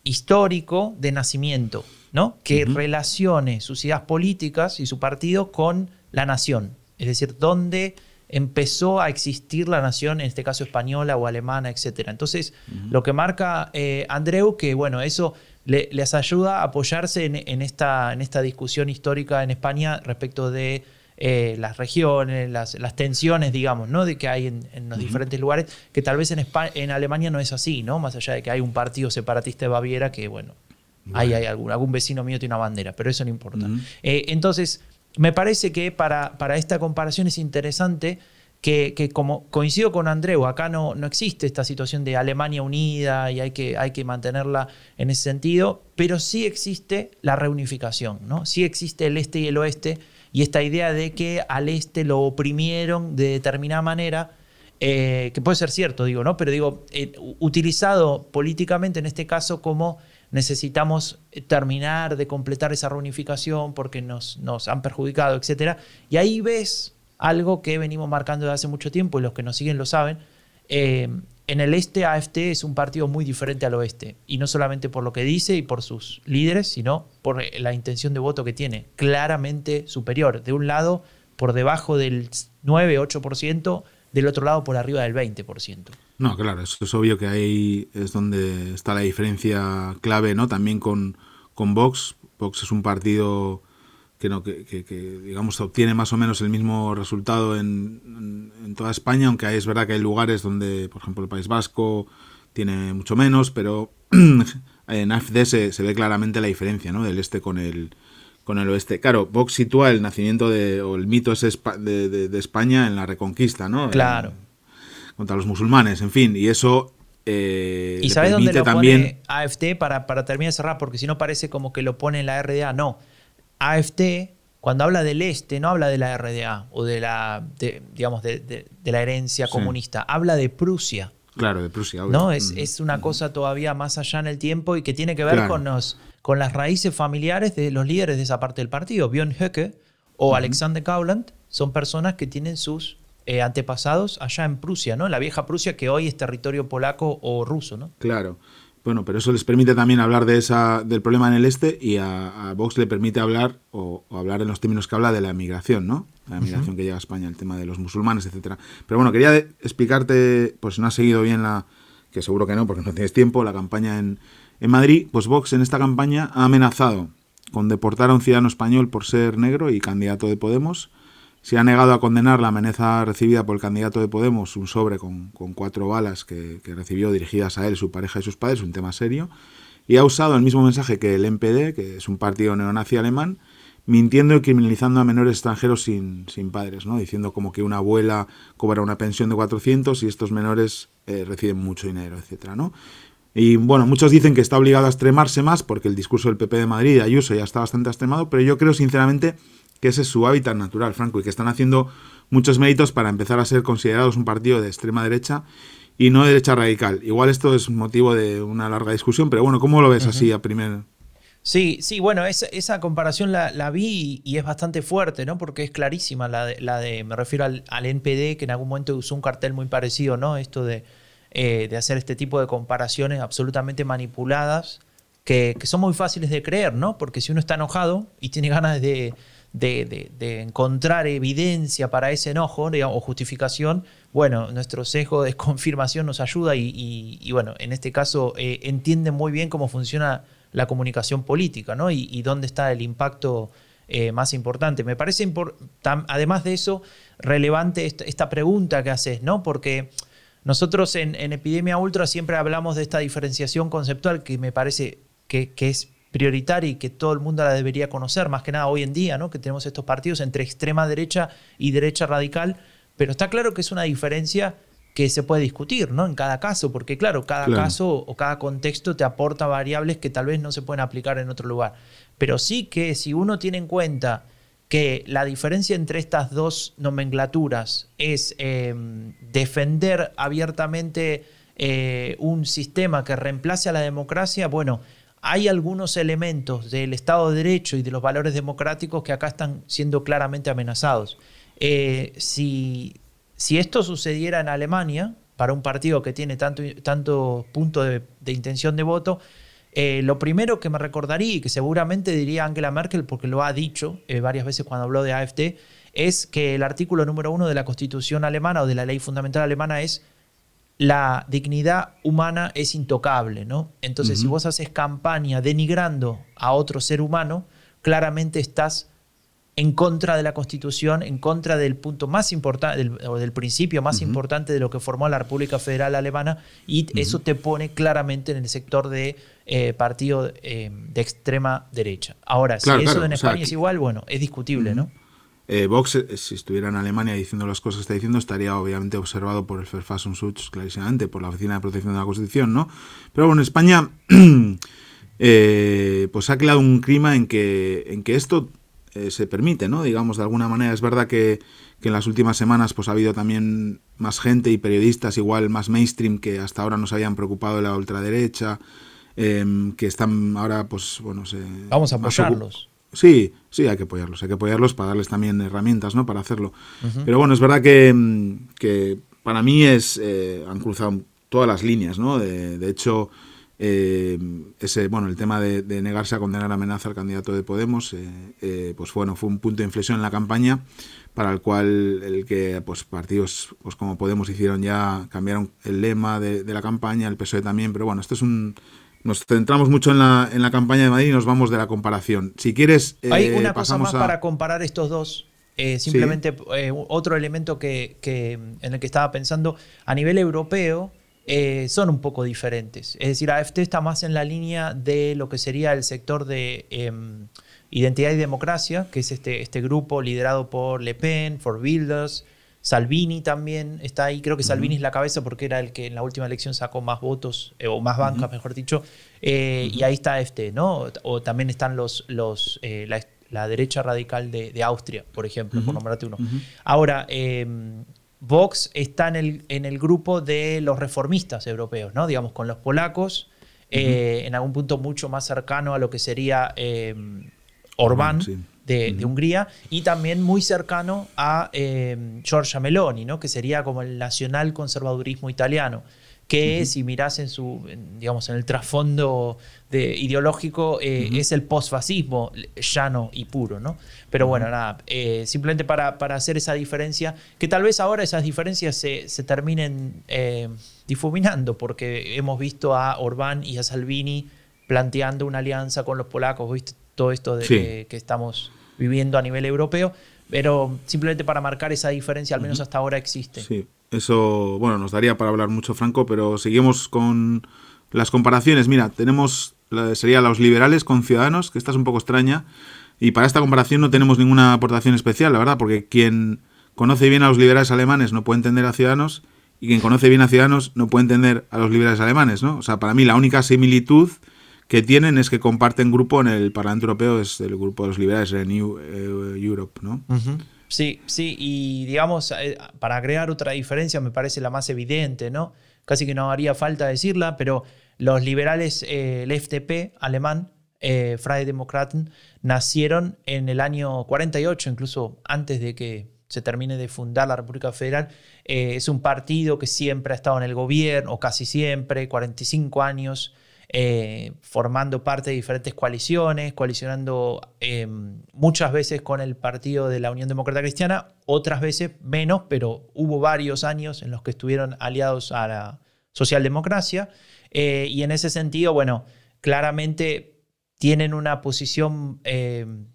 S1: histórico de nacimiento. ¿No? que relacione sus ideas políticas y su partido con la nación. Es decir, dónde empezó a existir la nación, en este caso española o alemana, etc. Entonces, lo que marca eh, Andreu, que bueno, eso les ayuda a apoyarse en, esta, en esta discusión histórica en España respecto de eh, las regiones, las, tensiones, digamos, ¿no? De que hay en, los diferentes lugares, que tal vez en, en Alemania no es así, ¿no? Más allá de que hay un partido separatista de Baviera que, bueno, Ahí hay algún, algún vecino mío tiene una bandera, pero eso no importa. Eh, entonces, me parece que para, para, esta comparación es interesante que, como coincido con Andreu, acá no, no existe esta situación de Alemania unida y hay que, hay que mantenerla en ese sentido, pero sí existe la reunificación, ¿no? Sí existe el este y el oeste y esta idea de que al este lo oprimieron de determinada manera. Eh, que puede ser cierto, digo, ¿no? Pero digo, eh, utilizado políticamente en este caso como necesitamos terminar de completar esa reunificación porque nos, nos han perjudicado, etc. Y ahí ves algo que venimos marcando desde hace mucho tiempo y los que nos siguen lo saben. Eh, en el este AFT es un partido muy diferente al oeste, y no solamente por lo que dice y por sus líderes, sino por la intención de voto que tiene, claramente superior. De un lado, por debajo del 9-8%, del otro lado, por arriba del 20%.
S2: No, claro, eso es obvio que ahí es donde está la diferencia clave, ¿no? También con, con Vox. Vox es un partido que, no, que, que, digamos, obtiene más o menos el mismo resultado en, en, toda España, aunque es verdad que hay lugares donde, por ejemplo, el País Vasco tiene mucho menos, pero en AFD se, se, ve claramente la diferencia, ¿no? Del este con el, con el oeste. Claro, Vox sitúa el nacimiento de, o el mito de, de, de España en la Reconquista, ¿no?
S1: Claro
S2: contra los musulmanes, en fin, y eso... Eh,
S1: ¿Y sabes dónde lo también... pone AFT para, para terminar de cerrar? Porque si no parece como que lo pone en la RDA. No, AFT cuando habla del este no habla de la RDA o de la, digamos, de, la herencia comunista, habla de Prusia.
S2: Claro, de Prusia.
S1: No, es, mm. es una cosa todavía más allá en el tiempo y que tiene que ver con, los, con las raíces familiares de los líderes de esa parte del partido. Björn Höcke o Alexander Gauland son personas que tienen sus eh, antepasados allá en Prusia, ¿no? La vieja Prusia que hoy es territorio polaco o ruso, ¿no?
S2: Claro. Bueno, pero eso les permite también hablar de esa, del problema en el este y a, Vox le permite hablar o, hablar en los términos que habla de la migración, ¿no? la migración que llega a España, el tema de los musulmanes, etcétera. Pero bueno, quería explicarte, pues si no has seguido bien la, que seguro que no, porque no tienes tiempo, la campaña en, en Madrid, pues Vox en esta campaña ha amenazado con deportar a un ciudadano español por ser negro y candidato de Podemos. Se ha negado a condenar la amenaza recibida por el candidato de Podemos, un sobre con, cuatro balas que, recibió dirigidas a él, su pareja y sus padres, un tema serio. Y ha usado el mismo mensaje que el NPD, que es un partido neonazi alemán, mintiendo y criminalizando a menores extranjeros sin, sin padres, ¿no? diciendo como que una abuela cobra una pensión de 400 y estos menores eh, reciben mucho dinero, etcétera, ¿no? Y bueno, muchos dicen que está obligado a extremarse más porque el discurso del PP de Madrid, Ayuso, ya está bastante extremado, pero yo creo sinceramente que ese es su hábitat natural, Franco, y que están haciendo muchos méritos para empezar a ser considerados un partido de extrema derecha y no de derecha radical. Igual esto es motivo de una larga discusión, pero bueno, ¿cómo lo ves así a primer...
S1: Sí, sí, bueno, esa, esa comparación la, vi y es bastante fuerte, ¿no? Porque es clarísima la de, la de me refiero al, al NPD, que en algún momento usó un cartel muy parecido, ¿no? Esto de eh, de hacer este tipo de comparaciones absolutamente manipuladas que, son muy fáciles de creer, ¿no? Porque si uno está enojado y tiene ganas de, encontrar evidencia para ese enojo o justificación, bueno, nuestro sesgo de confirmación nos ayuda y, bueno, en este caso eh, entiende muy bien cómo funciona la comunicación política, ¿no? Y, dónde está el impacto eh, más importante. Me parece, además de eso, relevante esta, pregunta que haces, ¿no? Porque nosotros en, Epidemia Ultra siempre hablamos de esta diferenciación conceptual que me parece que, es prioritaria y que todo el mundo la debería conocer, más que nada hoy en día, ¿no? que tenemos estos partidos entre extrema derecha y derecha radical, pero está claro que es una diferencia que se puede discutir ¿no? en cada caso, porque claro, cada caso o cada contexto te aporta variables que tal vez no se pueden aplicar en otro lugar. Pero sí que si uno tiene en cuenta que la diferencia entre estas dos nomenclaturas es em, defender abiertamente eh, un sistema que reemplace a la democracia, bueno, hay algunos elementos del Estado de Derecho y de los valores democráticos que acá están siendo claramente amenazados. Eh, si, si, esto sucediera en Alemania, para un partido que tiene tanto, tanto punto de intención de voto, eh, lo primero que me recordaría y que seguramente diría Angela Merkel, porque lo ha dicho eh, varias veces cuando habló de AFD, es que el artículo número uno de la Constitución alemana o de la ley fundamental alemana es la dignidad humana es intocable, ¿no? Entonces, si vos haces campaña denigrando a otro ser humano, claramente estás en contra de la Constitución, en contra del punto más importante, o del principio más importante de lo que formó la República Federal Alemana, y eso te pone claramente en el sector de eh, partido eh, de extrema derecha. Ahora, si eso en España es igual, bueno, es discutible, ¿no?
S2: Eh, Vox, si estuviera en Alemania diciendo las cosas que está diciendo, estaría obviamente observado por el Verfassungsschutz, clarísimamente, por la Oficina de Protección de la Constitución, ¿no? Pero bueno, en España, pues ha creado un clima en que, en que esto eh, se permite, ¿no? Digamos, de alguna manera. Es verdad que, en las últimas semanas pues ha habido también más gente y periodistas igual más mainstream que hasta ahora no se habían preocupado de la ultraderecha, em, que están ahora, pues, bueno, se...
S1: Vamos a apoyarlos.
S2: Sí, sí, hay que apoyarlos, hay que apoyarlos para darles también herramientas, ¿no? Para hacerlo. Pero bueno, es verdad que, em, que para mí es, eh, han cruzado todas las líneas, ¿no? de hecho, eh, ese, bueno, el tema de, negarse a condenar amenaza al candidato de Podemos, eh, eh, pues bueno, fue un punto de inflexión en la campaña para el cual el que pues partidos pues como Podemos hicieron ya cambiaron el lema de, la campaña, el PSOE también, pero bueno, esto es un nos centramos mucho en la, en la campaña de Madrid y nos vamos de la comparación. Si quieres,
S1: hay una cosa más para comparar estos dos. simplemente otro elemento que, que, en el que estaba pensando a nivel europeo eh, son un poco diferentes. Es decir, AFT está más en la línea de lo que sería el sector de em, identidad y democracia, que es este, este grupo liderado por Le Pen, For Builders, Salvini también está ahí. Creo que Salvini es la cabeza porque era el que en la última elección sacó más votos, eh, o más bancas, mejor dicho. Eh, y ahí está AFT, ¿no? O también están los, los, la, derecha radical de, Austria, por ejemplo, por nombrarte uno. Ahora, em, Vox está en el, en el grupo de los reformistas europeos, ¿no? Digamos, con los polacos, eh, en algún punto mucho más cercano a lo que sería eh, Orbán de, Hungría, y también muy cercano a eh, Giorgia Meloni, ¿no? Que sería como el nacional conservadurismo italiano. que si mirás en su, digamos, en el trasfondo de, ideológico, eh, es el posfascismo llano y puro, ¿no? Pero bueno, nada, eh, simplemente para, para, hacer esa diferencia, que tal vez ahora esas diferencias se, se terminen eh, difuminando, porque hemos visto a Orbán y a Salvini planteando una alianza con los polacos, ¿viste? Todo esto de, que estamos viviendo a nivel europeo, pero simplemente para marcar esa diferencia, al menos hasta ahora existe.
S2: Sí. Eso, bueno, nos daría para hablar mucho, Franco, pero seguimos con las comparaciones. Mira, tenemos, sería los liberales con ciudadanos, que esta es un poco extraña, y para esta comparación no tenemos ninguna aportación especial, la verdad, porque quien conoce bien a los liberales alemanes no puede entender a ciudadanos, y quien conoce bien a ciudadanos no puede entender a los liberales alemanes, ¿no? O sea, para mí la única similitud que tienen es que comparten grupo en el Parlamento Europeo, es el grupo de los liberales, el New eh, Europe, ¿no?
S1: Sí, sí, y digamos, eh, para crear otra diferencia me parece la más evidente, ¿no? Casi que no haría falta decirla, pero los liberales, eh, el FDP alemán, eh, Freie Demokraten, nacieron en el año 48, incluso antes de que se termine de fundar la República Federal. es un partido que siempre ha estado en el gobierno, o casi siempre, 45 años. Eh, formando parte de diferentes coaliciones, coalicionando em, muchas veces con el partido de la Unión Demócrata Cristiana, otras veces menos, pero hubo varios años en los que estuvieron aliados a la socialdemocracia. Eh, y en ese sentido, bueno, claramente tienen una posición em,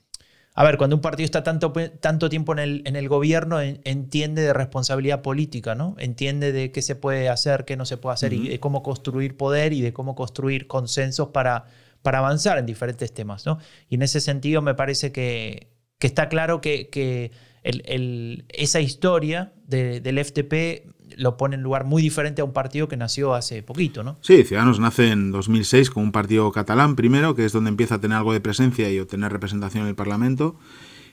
S1: a ver, cuando un partido está tanto, tanto tiempo en el, en el gobierno, entiende de responsabilidad política, ¿no? Entiende de qué se puede hacer, qué no se puede hacer, y de cómo construir poder y de cómo construir consensos para, para avanzar en diferentes temas, ¿no? Y en ese sentido me parece que, que está claro que, que el, esa historia del FTP lo pone en lugar muy diferente a un partido que nació hace poquito, ¿no?
S2: Sí, Ciudadanos nace en 2006 con un partido catalán primero, que es donde empieza a tener algo de presencia y obtener representación en el Parlamento.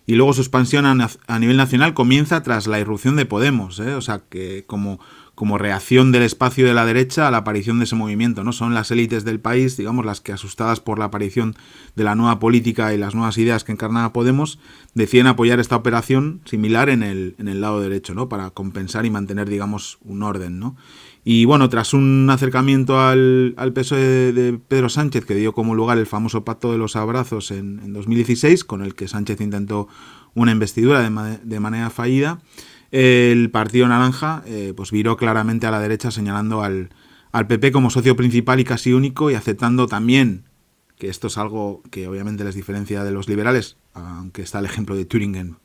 S2: Y luego su expansión a, nivel nacional comienza tras la irrupción de Podemos, ¿eh? o sea, que como como reacción del espacio de la derecha a la aparición de ese movimiento. ¿no? Son las élites del país, digamos, las que asustadas por la aparición de la nueva política y las nuevas ideas que encarnaba Podemos, deciden apoyar esta operación similar en el, en el lado derecho, ¿no? para compensar y mantener, digamos, un orden. ¿no? Y bueno, tras un acercamiento al, al PSOE de, Pedro Sánchez, que dio como lugar el famoso pacto de los abrazos en, en 2016, con el que Sánchez intentó una investidura de, de manera fallida, el Partido Naranja eh, pues viró claramente a la derecha señalando al, al PP como socio principal y casi único y aceptando también, que esto es algo que obviamente les diferencia de los liberales, aunque está el ejemplo de Turingen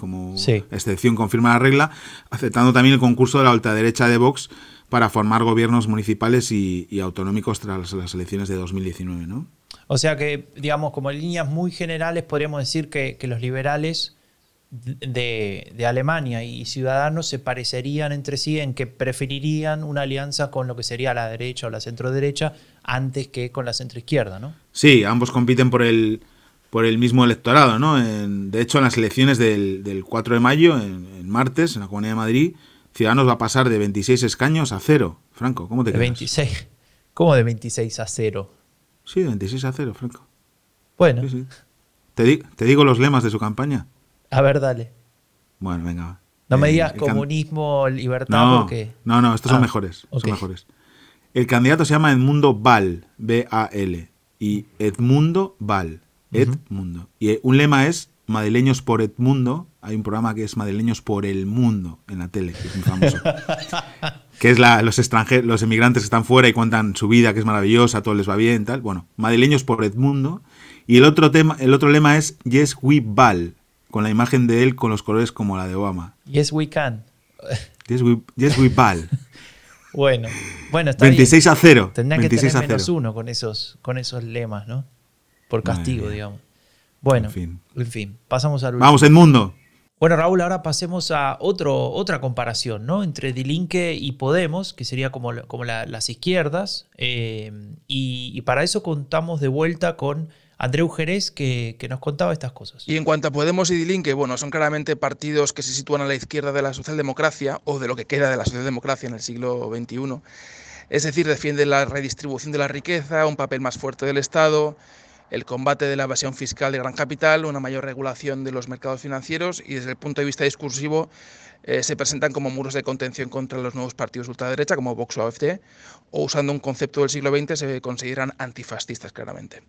S2: como excepción confirma la regla, aceptando también el concurso de la ultraderecha de Vox para formar gobiernos municipales y, autonómicos tras las elecciones de 2019, ¿no?
S1: O sea que, digamos, como en líneas muy generales, podríamos decir que, que los liberales de, Alemania y Ciudadanos se parecerían entre sí en que preferirían una alianza con lo que sería la derecha o la centroderecha antes que con la centroizquierda, ¿no?
S2: Sí, ambos compiten por el, por el mismo electorado, ¿no? de hecho, en las elecciones del, 4 de mayo, en, martes, en la Comunidad de Madrid, Ciudadanos va a pasar de 26 escaños a cero. Franco, ¿cómo te
S1: de 26. ¿Cómo de 26 a cero?
S2: Sí, de 26 a cero, Franco.
S1: Bueno.
S2: Te, te digo los lemas de su campaña.
S1: A ver, dale.
S2: Bueno, venga.
S1: No me digas comunismo, libertad,
S2: no,
S1: porque...
S2: No, no, estos son ah, mejores. Son mejores. El candidato se llama Edmundo Val, B-A-L. Y Edmundo Val. Edmundo. Y un lema es Madrileños por Edmundo. Hay un programa que es Madrileños por el Mundo en la tele, que es muy famoso. que es la, los extranjeros, los emigrantes que están fuera y cuentan su vida, que es maravillosa, todo les va bien, tal. Bueno, Madrileños por Edmundo. Y el otro tema, el otro lema es Yes We Val, con la imagen de él con los colores como la de Obama.
S1: Yes, we can.
S2: Yes, we, yes, we ball.
S1: bueno, bueno, está
S2: 26 a 0.
S1: Tendría que tener menos uno con esos, con esos lemas, ¿no? Por castigo, digamos. Bueno, en fin. en fin, pasamos al
S2: Vamos, el mundo.
S1: Bueno, Raúl, ahora pasemos a otro, otra comparación, ¿no? Entre Dilinque y Podemos, que sería como, como las izquierdas. Eh, y, y, para eso contamos de vuelta con Andreu Jerez, que, nos contaba estas cosas.
S4: Y en cuanto a Podemos y Dilinque, bueno, son claramente partidos que se sitúan a la izquierda de la socialdemocracia, o de lo que queda de la socialdemocracia en el siglo XXI. Es decir, defienden la redistribución de la riqueza, un papel más fuerte del Estado, el combate de la evasión fiscal de gran capital, una mayor regulación de los mercados financieros y desde el punto de vista discursivo eh, se presentan como muros de contención contra los nuevos partidos ultraderecha, como Vox o AFD, o usando un concepto del siglo XX se consideran antifascistas claramente.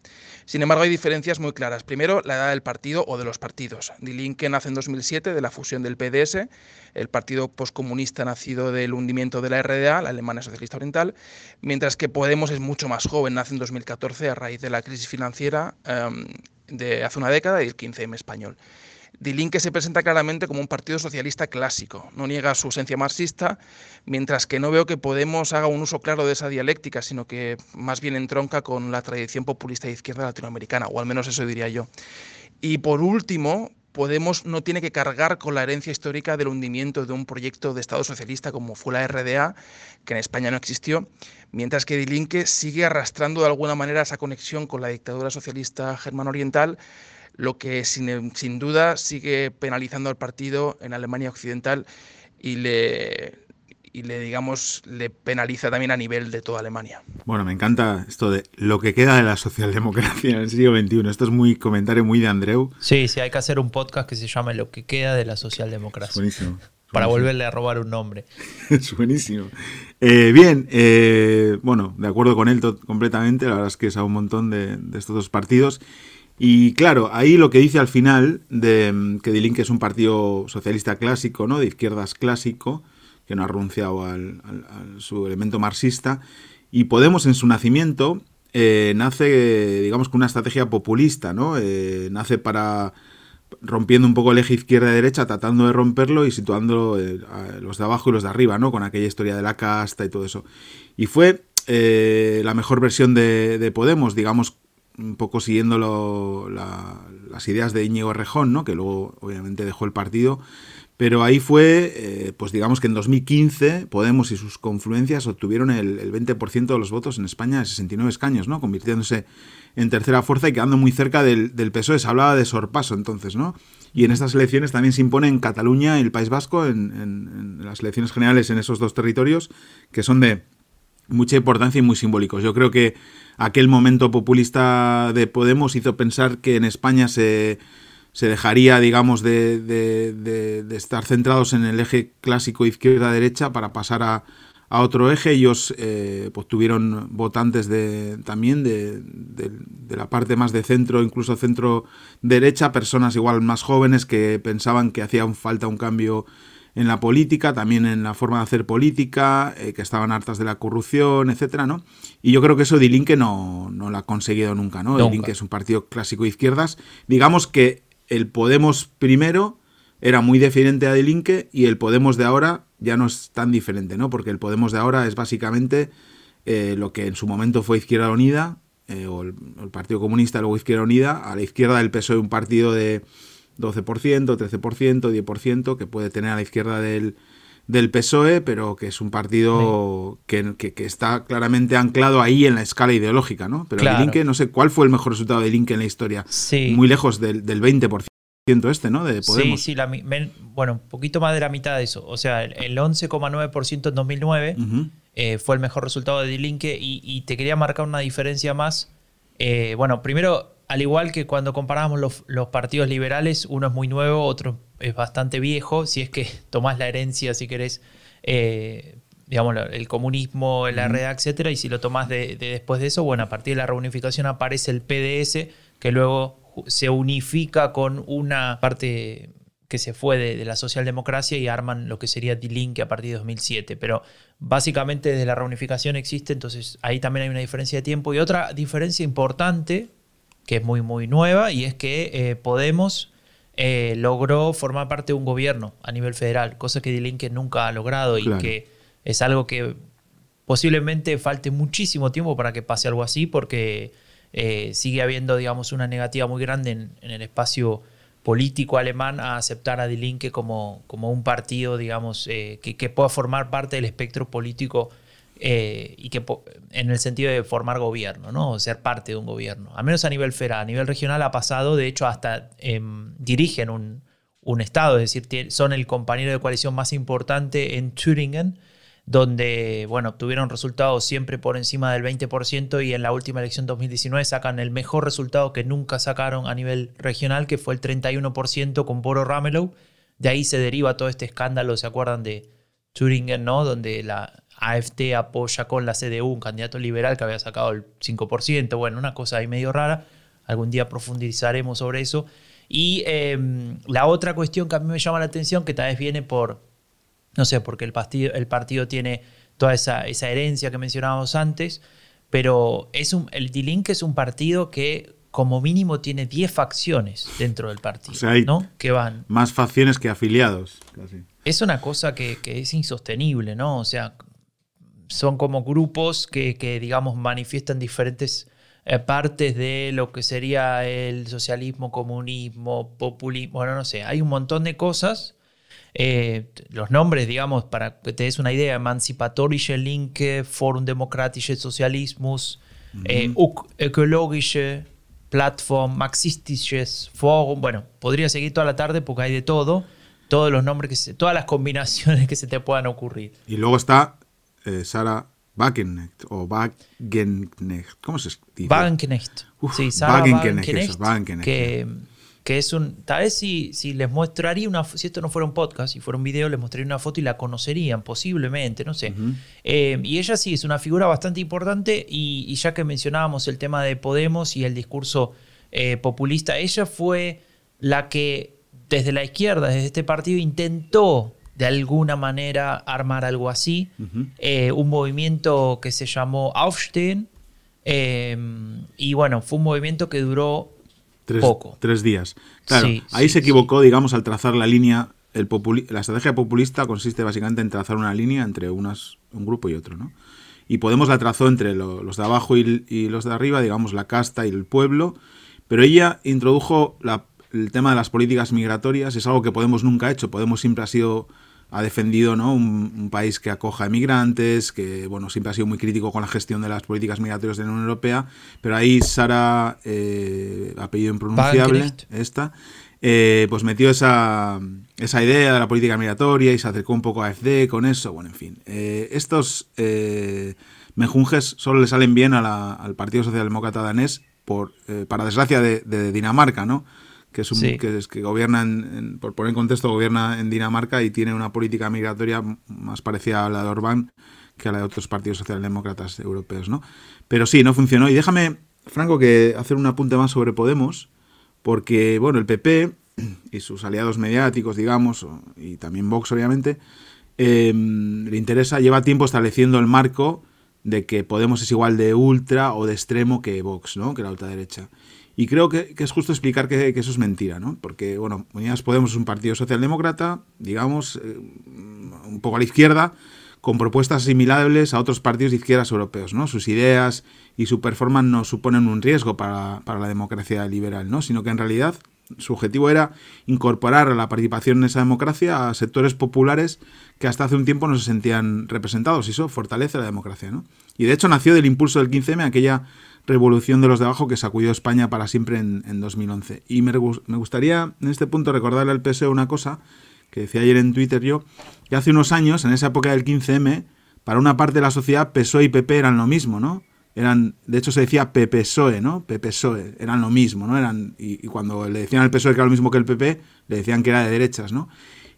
S4: Sin embargo, hay diferencias muy claras. Primero, la edad del partido o de los partidos. Die Linke nace en 2007 de la fusión del PDS, el partido poscomunista nacido del hundimiento de la RDA, la Alemania Socialista Oriental, mientras que Podemos es mucho más joven, nace en 2014 a raíz de la crisis financiera em, de hace una década y el 15M español. Die se presenta claramente como un partido socialista clásico, no niega su esencia marxista, mientras que no veo que Podemos haga un uso claro de esa dialéctica, sino que más bien entronca con la tradición populista de izquierda latinoamericana, o al menos eso diría yo. Y por último, Podemos no tiene que cargar con la herencia histórica del hundimiento de un proyecto de Estado socialista como fue la RDA, que en España no existió, mientras que Die sigue arrastrando de alguna manera esa conexión con la dictadura socialista germano-oriental, lo que sin, sin duda sigue penalizando al partido en Alemania Occidental y le, y le digamos le penaliza también a nivel de toda Alemania.
S2: Bueno, me encanta esto de lo que queda de la socialdemocracia en el siglo XXI. Esto es muy comentario muy de Andreu.
S1: Sí, sí, hay que hacer un podcast que se llame Lo que queda de la socialdemocracia. buenísimo. Para volverle a robar un nombre.
S2: es buenísimo. Eh, bien, eh, bueno, de acuerdo con él completamente. La verdad es que es a un montón de, de estos dos partidos. Y claro, ahí lo que dice al final de mm, que Die Linke es un partido socialista clásico, ¿no? De izquierdas clásico, que no ha renunciado al, su elemento marxista. Y Podemos en su nacimiento eh, nace, digamos, con una estrategia populista, ¿no? Eh, nace para rompiendo un poco el eje izquierda-derecha, tratando de romperlo y situando eh, los de abajo y los de arriba, ¿no? Con aquella historia de la casta y todo eso. Y fue la mejor versión de, de Podemos, digamos, un poco siguiendo las ideas de Íñigo Rejón, ¿no? que luego obviamente dejó el partido, pero ahí fue, eh, pues digamos que en 2015 Podemos y sus confluencias obtuvieron el, 20% de los votos en España de 69 escaños, ¿no? convirtiéndose en tercera fuerza y quedando muy cerca del, del PSOE. Se hablaba de sorpaso entonces, ¿no? Y en estas elecciones también se impone en Cataluña y el País Vasco, en, en las elecciones generales en esos dos territorios, que son de mucha importancia y muy simbólicos. Yo creo que aquel momento populista de Podemos hizo pensar que en España se, se dejaría, digamos, de, de, estar centrados en el eje clásico izquierda-derecha para pasar a, a, otro eje. Ellos eh, pues, tuvieron votantes de, también de, de, la parte más de centro, incluso centro-derecha, personas igual más jóvenes que pensaban que hacía falta un cambio en la política, también en la forma de hacer política, eh, que estaban hartas de la corrupción, etcétera, ¿no? Y yo creo que eso Dilinque no, no lo ha conseguido nunca, ¿no? Dilinque es un partido clásico de izquierdas. Digamos que el Podemos primero era muy diferente a Dilinque y el Podemos de ahora ya no es tan diferente, ¿no? Porque el Podemos de ahora es básicamente eh, lo que en su momento fue Izquierda Unida, eh, o el, el Partido Comunista, luego Izquierda Unida, a la izquierda del PSOE un partido de 12%, 13%, 10%, que puede tener a la izquierda del, del PSOE, pero que es un partido que, que, está claramente anclado ahí en la escala ideológica, ¿no? Pero el Linke, no sé cuál fue el mejor resultado de Linke en la historia. Muy lejos del, del 20% este, ¿no? De Podemos.
S1: Sí, sí, bueno, un poquito más de la mitad de eso. O sea, el 11,9% en 2009 eh, fue el mejor resultado de Linke y, y, te quería marcar una diferencia más. Eh, bueno, primero al igual que cuando comparamos los, partidos liberales, uno es muy nuevo, otro es bastante viejo, si es que tomás la herencia, si querés, eh, digamos, el comunismo, la red, etcétera, y si lo tomás de, después de eso, bueno, a partir de la reunificación aparece el PDS, que luego se unifica con una parte que se fue de, la socialdemocracia y arman lo que sería D-Link a partir de 2007. Pero básicamente desde la reunificación existe, entonces ahí también hay una diferencia de tiempo. Y otra diferencia importante que es muy, muy nueva, y es que eh, Podemos eh, logró formar parte de un gobierno a nivel federal, cosa que Dilinque nunca ha logrado y que es algo que posiblemente falte muchísimo tiempo para que pase algo así, porque eh, sigue habiendo, digamos, una negativa muy grande en, el espacio político alemán a aceptar a Die como, como un partido, digamos, que, que, pueda formar parte del espectro político eh, y que en el sentido de formar gobierno, ¿no? ser parte de un gobierno. Al menos a nivel federal. A nivel regional ha pasado, de hecho, hasta em, dirigen un, un, estado, es decir, son el compañero de coalición más importante en Thüringen, donde bueno, obtuvieron resultados siempre por encima del 20% y en la última elección 2019 sacan el mejor resultado que nunca sacaron a nivel regional, que fue el 31% con Boro Ramelow de ahí se deriva todo este escándalo, ¿se acuerdan de Thüringen, ¿no? Donde la AFT apoya con la CDU un candidato liberal que había sacado el 5%, bueno, una cosa ahí medio rara, algún día profundizaremos sobre eso. Y em, la otra cuestión que a mí me llama la atención, que tal vez viene por, no sé, porque el partido, el partido tiene toda esa, esa herencia que mencionábamos antes, pero es un, el D-Link es un partido que como mínimo tiene 10 facciones dentro del partido, ¿no? Que van.
S2: Más facciones que afiliados.
S1: Es una cosa que, es insostenible, ¿no? O sea, son como grupos que, digamos, manifiestan diferentes eh, partes de lo que sería el socialismo, comunismo, populismo, bueno, no sé, hay un montón de cosas. Eh, los nombres, digamos, para que te des una idea, Emancipatorische Linke, Forum Demokratische Sozialismus, eh, Ökologische Platform, Marxistisches Forum, bueno, podría seguir toda la tarde porque hay de todo, todos los nombres, que se, todas las combinaciones que se te puedan ocurrir.
S2: Y luego está eh, Sara Wagenknecht o Wagenknecht, ¿cómo se dice?
S1: Wagenknecht. sí, Sara Wagenknecht, que que es un, tal vez si, si les mostraría una, si esto no fuera un podcast, si fuera un video, les mostraría una foto y la conocerían, posiblemente, no sé. Eh, y ella sí es una figura bastante importante y, ya que mencionábamos el tema de Podemos y el discurso eh, populista, ella fue la que desde la izquierda, desde este partido, intentó de alguna manera armar algo así, eh, un movimiento que se llamó Aufstehen, y bueno, fue un movimiento que duró
S2: Tres, Tres días. Claro, ahí se equivocó, digamos, al trazar la línea. El la estrategia populista consiste básicamente en trazar una línea entre unas, un grupo y otro, ¿no? Y Podemos la trazó entre los de abajo y, los de arriba, digamos, la casta y el pueblo, pero ella introdujo el tema de las políticas migratorias, es algo que Podemos nunca ha hecho. Podemos siempre ha sido ha defendido ¿no? Un, país que acoja emigrantes, que bueno, siempre ha sido muy crítico con la gestión de las políticas migratorias de la Unión Europea, pero ahí Sara, eh, apellido impronunciable, esta, eh, pues metió esa, esa idea de la política migratoria y se acercó un poco a AFD con eso, bueno, en fin. Eh, estos eh, mejunjes solo le salen bien al Partido Socialdemócrata danés, por, para desgracia de, de Dinamarca, ¿no? Que es un que, es, que gobierna, en, por poner en contexto, gobierna en Dinamarca y tiene una política migratoria más parecida a la de Orbán que a la de otros partidos socialdemócratas europeos, ¿no? Pero sí, no funcionó. Y déjame, Franco, que hacer un apunte más sobre Podemos, porque, bueno, el PP y sus aliados mediáticos, digamos, y también Vox, obviamente, em, le interesa, lleva tiempo estableciendo el marco de que Podemos es igual de ultra o de extremo que Vox, ¿no? Que la ultraderecha. Y creo que, es justo explicar que, eso es mentira, ¿no? Porque, bueno, Unidas Podemos es un partido socialdemócrata, digamos, eh, un poco a la izquierda, con propuestas similares a otros partidos de izquierdas europeos, ¿no? Sus ideas y su performance no suponen un riesgo para, para la democracia liberal, ¿no? Sino que en realidad su objetivo era incorporar a la participación en esa democracia a sectores populares que hasta hace un tiempo no se sentían representados y eso fortalece la democracia. ¿no? Y de hecho nació del impulso del 15M, aquella revolución de los de abajo que sacudió España para siempre en, 2011. Y me, gustaría en este punto recordarle al PSOE una cosa que decía ayer en Twitter yo, que hace unos años, en esa época del 15M, para una parte de la sociedad PSOE y PP eran lo mismo, ¿no? Eran, de hecho se decía PPSOE, ¿no? PPSOE, eran lo mismo, ¿no? Eran, y, y, cuando le decían al PSOE que era lo mismo que el PP, le decían que era de derechas, ¿no?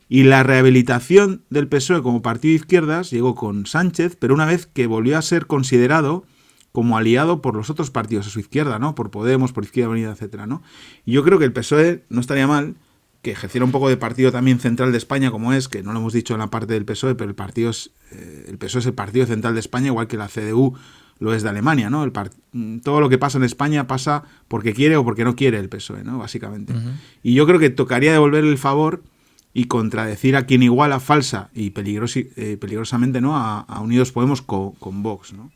S2: Y la rehabilitación del PSOE como partido de izquierdas llegó con Sánchez, pero una vez que volvió a ser considerado como aliado por los otros partidos a su izquierda, ¿no? Por Podemos, por Izquierda Unida, etcétera, ¿no? Y yo creo que el PSOE no estaría mal que ejerciera un poco de partido también central de España, como es, que no lo hemos dicho en la parte del PSOE, pero el partido es, eh, el PSOE es el partido central de España, igual que la CDU lo es de Alemania, ¿no? El todo lo que pasa en España pasa porque quiere o porque no quiere el PSOE, ¿no? Básicamente. Y yo creo que tocaría devolverle el favor y contradecir a quien iguala falsa y eh, peligrosamente ¿no? A, Unidos Podemos con, Vox. ¿no?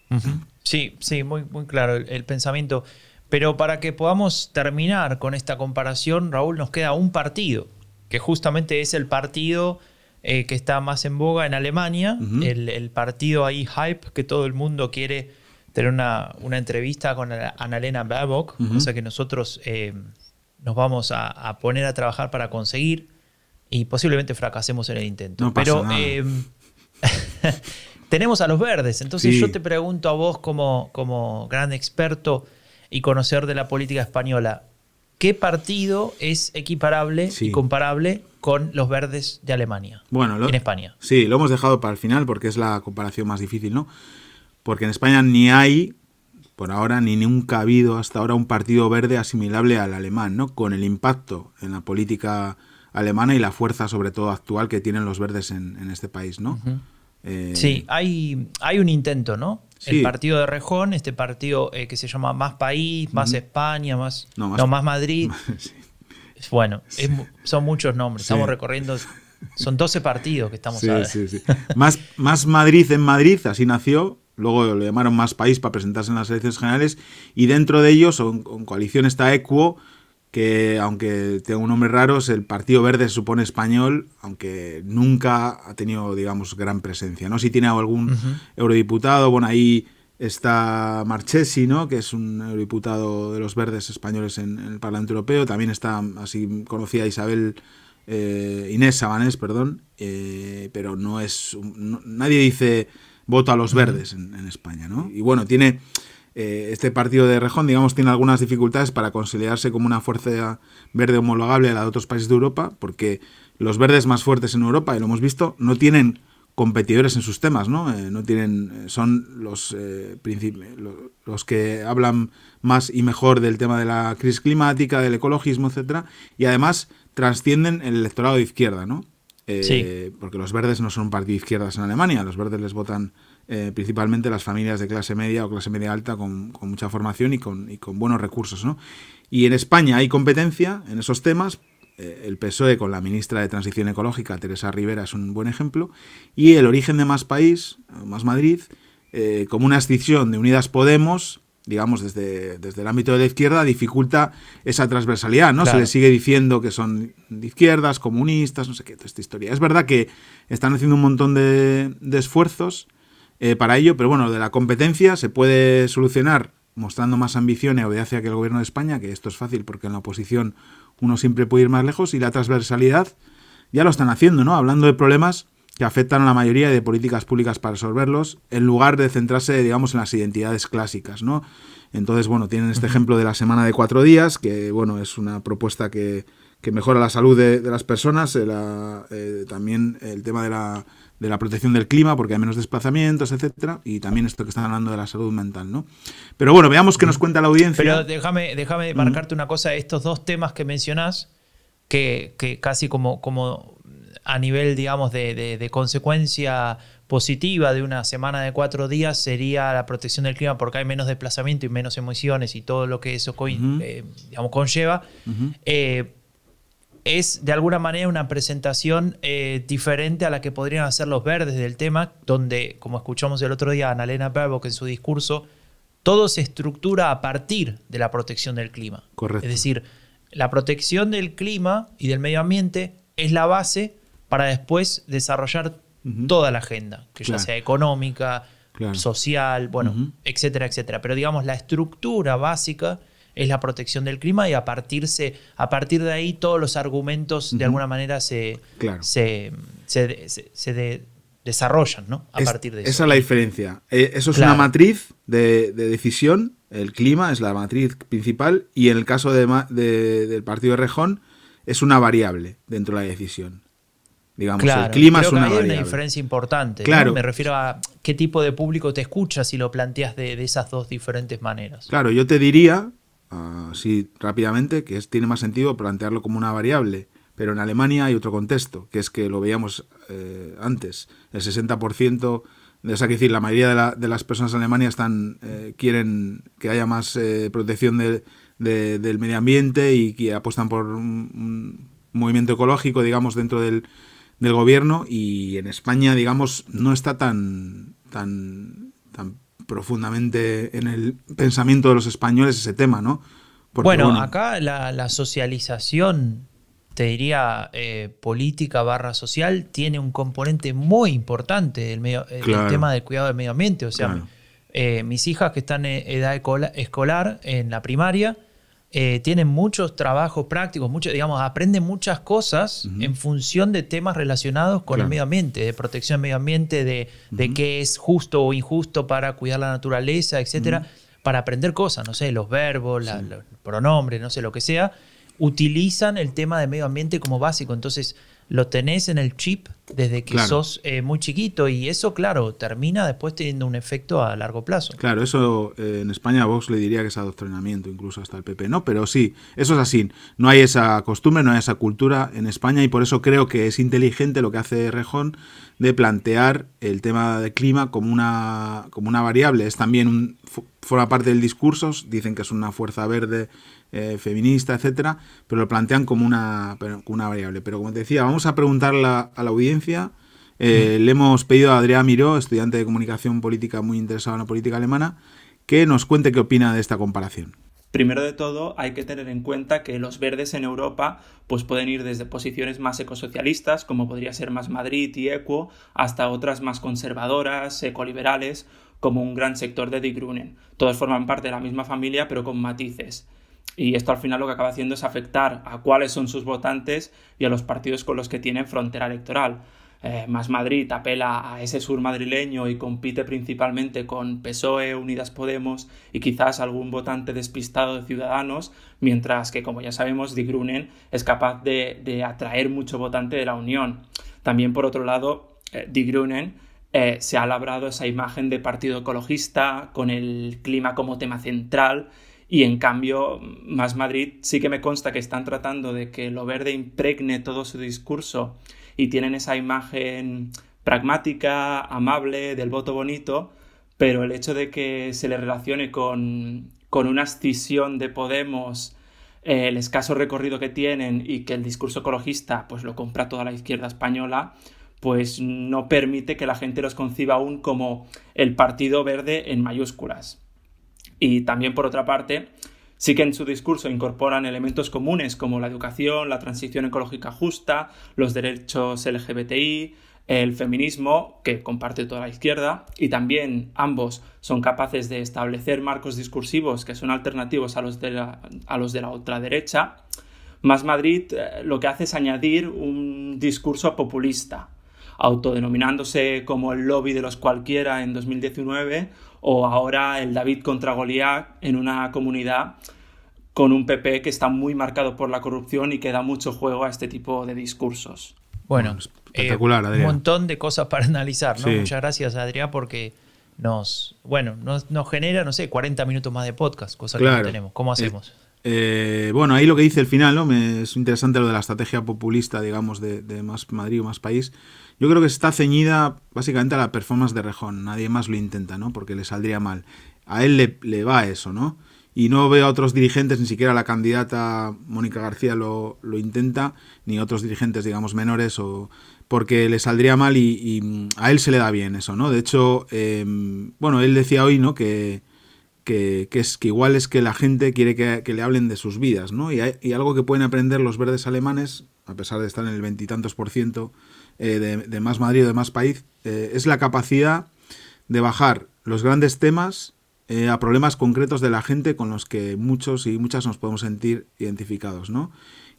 S1: Sí, sí, muy, muy claro el, pensamiento. Pero para que podamos terminar con esta comparación, Raúl, nos queda un partido, que justamente es el partido eh, que está más en boga en Alemania, el, partido ahí hype que todo el mundo quiere tener una, entrevista con Annalena Baerbock, cosa que nosotros eh, nos vamos a, a, poner a trabajar para conseguir y posiblemente fracasemos en el intento. Pero eh, tenemos a los verdes, entonces yo te pregunto a vos como, como gran experto y conocer de la política española, ¿qué partido es equiparable y comparable con los verdes de Alemania.
S2: Bueno,
S1: en España.
S2: Sí, lo hemos dejado para el final porque es la comparación más difícil, ¿no? Porque en España ni hay, por ahora, ni nunca ha habido hasta ahora un partido verde asimilable al alemán, ¿no? Con el impacto en la política alemana y la fuerza, sobre todo actual, que tienen los verdes en, este país, ¿no?
S1: Eh, sí, hay, hay un intento, ¿no? El partido de Rejón, este partido eh, que se llama Más País, Más España, más, no, más, Madrid. Bueno, son muchos nombres, estamos recorriendo, son 12 partidos que estamos
S2: sí, más, más Madrid en Madrid, así nació, luego le llamaron Más País para presentarse en las elecciones generales, y dentro de ellos, con coalición está Equo, que aunque tenga un nombre raro, es el Partido Verde se supone español, aunque nunca ha tenido, digamos, gran presencia. ¿no? Si tiene algún eurodiputado, bueno, ahí está Marchesi, ¿no? que es un eurodiputado de los verdes españoles en, el Parlamento Europeo. También está, así conocida Isabel eh, Inés Sabanés, perdón, eh, pero no es. nadie dice voto a los verdes en, en España, ¿no? Y bueno, tiene eh, este partido de Rejón, digamos, tiene algunas dificultades para consolidarse como una fuerza verde homologable a la de otros países de Europa, porque los verdes más fuertes en Europa, y lo hemos visto, no tienen competidores en sus temas, ¿no? Eh, no tienen, eh, son los, los que hablan más y mejor del tema de la crisis climática, del ecologismo, etcétera, y además trascienden el electorado de izquierda, ¿no? Porque los verdes no son un partido de izquierdas en Alemania, los verdes les votan eh, principalmente las familias de clase media o clase media alta con, mucha formación y con, buenos recursos. ¿no? Y en España hay competencia en esos temas. Eh, el PSOE con la ministra de Transición Ecológica, Teresa Rivera, es un buen ejemplo. Y el origen de Más País, Más Madrid, eh, como una decisión de Unidas Podemos, digamos, desde, desde el ámbito de la izquierda, dificulta esa transversalidad, ¿no? Se les sigue diciendo que son de izquierdas, comunistas, no sé qué, toda esta historia. Es verdad que están haciendo un montón de, de esfuerzos, eh, para ello, pero bueno, de la competencia se puede solucionar mostrando más ambición y audiencia que el gobierno de España, que esto es fácil porque en la oposición uno siempre puede ir más lejos, y la transversalidad ya lo están haciendo, ¿no? Hablando de problemas que afectan a la mayoría de políticas públicas para resolverlos, en lugar de centrarse, digamos, en las identidades clásicas, ¿no? Entonces, bueno, tienen este ejemplo de la semana de cuatro días, que, bueno, es una propuesta que, mejora la salud de, las personas, eh, eh, también el tema de la de la protección del clima, porque hay menos desplazamientos, etcétera, y también esto que están hablando de la salud mental, ¿no? Pero bueno, veamos qué nos cuenta la audiencia.
S1: Pero déjame, déjame marcarte una cosa, estos dos temas que mencionás, que, que casi como, como a nivel, digamos, de, consecuencia positiva de una semana de cuatro días sería la protección del clima porque hay menos desplazamiento y menos emociones y todo lo que eso eh, digamos, conlleva es de alguna manera una presentación eh, diferente a la que podrían hacer los verdes del tema, donde, como escuchamos el otro día a Annalena Baerbock en su discurso, todo se estructura a partir de la protección del clima.
S2: Correcto.
S1: Es decir, la protección del clima y del medio ambiente es la base para después desarrollar toda la agenda, que ya sea económica, social, bueno, etcétera, etcétera. Pero digamos, la estructura básica es la protección del clima y a, partirse, a partir de ahí todos los argumentos de alguna manera se, se, desarrollan ¿no? a partir de
S2: eso. Esa es la diferencia. Eh, eso es una matriz de, decisión, el clima es la matriz principal y en el caso de, del partido de Rejón es una variable dentro de la decisión. Digamos, el clima es una
S1: hay una diferencia importante.
S2: Claro.
S1: Me refiero a qué tipo de público te escucha si lo planteas de, de, esas dos diferentes maneras.
S2: Claro, yo te diría así rápidamente, que tiene más sentido plantearlo como una variable. Pero en Alemania hay otro contexto, que es que lo veíamos eh, antes. El 60%, de, o sea, que decir, la mayoría de, la, de, las personas en Alemania están, eh, quieren que haya más eh, protección de, del medio ambiente y que apuestan por un, movimiento ecológico, digamos, dentro del, del, gobierno. Y en España, digamos, no está tan, tan, tan profundamente en el pensamiento de los españoles ese tema, ¿no?
S1: bueno, acá la, socialización, te diría, eh, política barra social, tiene un componente muy importante, el, medio, el tema del cuidado del medio ambiente. O sea, eh, mis hijas que están en edad escolar en la primaria, eh, tienen muchos trabajos prácticos, mucho, digamos, aprenden muchas cosas en función de temas relacionados con el medio ambiente, de protección del medio ambiente, de, qué es justo o injusto para cuidar la naturaleza, etcétera, para aprender cosas, no sé, los verbos, los pronombres, no sé, lo que sea. utilizan el tema de medio ambiente como básico. Entonces, lo tenés en el chip desde que sos eh, muy chiquito y eso, claro, termina después teniendo un efecto a largo plazo.
S2: Claro, eso eh, en España a Vox le diría que es adoctrinamiento, incluso hasta el PP, ¿no? Pero sí, eso es así. No hay esa costumbre, no hay esa cultura en España y por eso creo que es inteligente lo que hace Rejón de plantear el tema del clima como una, como una variable. Es también un, forma parte del discurso, dicen que es una fuerza verde eh, feminista, etcétera, pero lo plantean como una, una variable. Pero como te decía, vamos a preguntarle a, la audiencia. Eh, le hemos pedido a Adrián Miró, estudiante de comunicación política muy interesado en la política alemana, que nos cuente qué opina de esta comparación.
S5: Primero de todo, hay que tener en cuenta que los verdes en Europa pues pueden ir desde posiciones más ecosocialistas, como podría ser Más Madrid y Equo, hasta otras más conservadoras, ecoliberales, como un gran sector de Die Grünen. Todos forman parte de la misma familia, pero con matices. Y esto al final lo que acaba haciendo es afectar a cuáles son sus votantes y a los partidos con los que tienen frontera electoral. Eh, más Madrid apela a ese sur madrileño y compite principalmente con PSOE, Unidas Podemos y quizás algún votante despistado de Ciudadanos, mientras que, como ya sabemos, Die Grünen es capaz de, atraer mucho votante de la Unión. También, por otro lado, eh, Die Grünen eh, se ha labrado esa imagen de partido ecologista, con el clima como tema central, y en cambio, Más Madrid sí que me consta que están tratando de que lo verde impregne todo su discurso y tienen esa imagen pragmática, amable, del voto bonito, pero el hecho de que se le relacione con, con una escisión de Podemos, eh, el escaso recorrido que tienen y que el discurso ecologista pues lo compra toda la izquierda española, pues no permite que la gente los conciba aún como el Partido Verde en mayúsculas. Y también, por otra parte, Sí que en su discurso incorporan elementos comunes como la educación, la transición ecológica justa, los derechos LGBTI, el feminismo, que comparte toda la izquierda, y también ambos son capaces de establecer marcos discursivos que son alternativos a los de la, a los de la ultraderecha. Más Madrid eh, lo que hace es añadir un discurso populista, autodenominándose como el lobby de los cualquiera en 2019 o ahora el David contra Goliat en una comunidad con un PP que está muy marcado por la corrupción y que da mucho juego a este tipo de discursos.
S1: Bueno, espectacular, eh, un montón de cosas para analizar, ¿no? Muchas gracias, Adrián, porque nos, bueno, nos, genera, no sé, 40 minutos más de podcast, cosa que no tenemos. ¿Cómo hacemos?
S2: Eh, bueno, ahí lo que dice el final, ¿no? Me, es interesante lo de la estrategia populista, digamos, de, de más Madrid o más país. Yo creo que está ceñida básicamente a la performance de Rejón. Nadie más lo intenta, ¿no? Porque le saldría mal. A él le, va eso, ¿no? Y no veo a otros dirigentes, ni siquiera la candidata Mónica García lo, intenta, ni otros dirigentes, digamos, menores, o porque le saldría mal y, a él se le da bien eso, ¿no? De hecho, em, bueno, él decía hoy, ¿no? Que, que, es que igual es que la gente quiere que, le hablen de sus vidas, ¿no? Y, y, algo que pueden aprender los verdes alemanes, a pesar de estar en el veintitantos por ciento eh, de, Más Madrid o de Más País, eh, es la capacidad de bajar los grandes temas eh, a problemas concretos de la gente con los que muchos y muchas nos podemos sentir identificados, ¿no?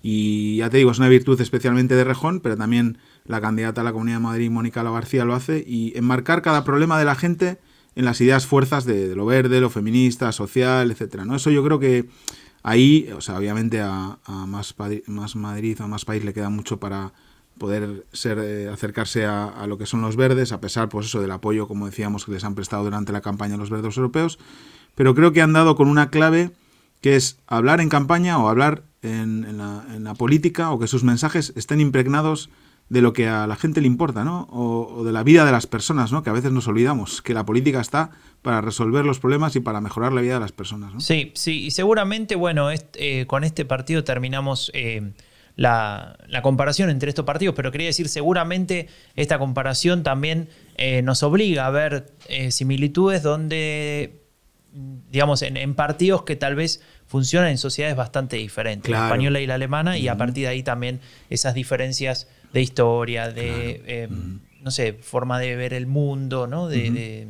S2: Y ya te digo, es una virtud especialmente de Rejón, pero también la candidata a la Comunidad de Madrid, Mónica La García, lo hace, y enmarcar cada problema de la gente en las ideas fuerzas de, lo verde, lo feminista, social, etcétera, ¿no? Eso yo creo que ahí, o sea, obviamente a, a más, más Madrid, a más país le queda mucho para, poder ser, eh, acercarse a, lo que son los verdes, a pesar pues eso, del apoyo, como decíamos, que les han prestado durante la campaña los verdes europeos. Pero creo que han dado con una clave que es hablar en campaña o hablar en, la, política o que sus mensajes estén impregnados de lo que a la gente le importa, ¿no? O, de la vida de las personas, ¿no? Que a veces nos olvidamos que la política está para resolver los problemas y para mejorar la vida de las personas.
S1: Sí, sí, y seguramente, bueno, eh, con este partido terminamos eh, la, comparación entre estos partidos, pero quería decir, seguramente esta comparación también eh, nos obliga a ver eh, similitudes donde, digamos, en, partidos que tal vez funcionan en sociedades bastante diferentes, la española y la alemana, y a partir de ahí también esas diferencias de historia, de, em, no sé, forma de ver el mundo, ¿no? de,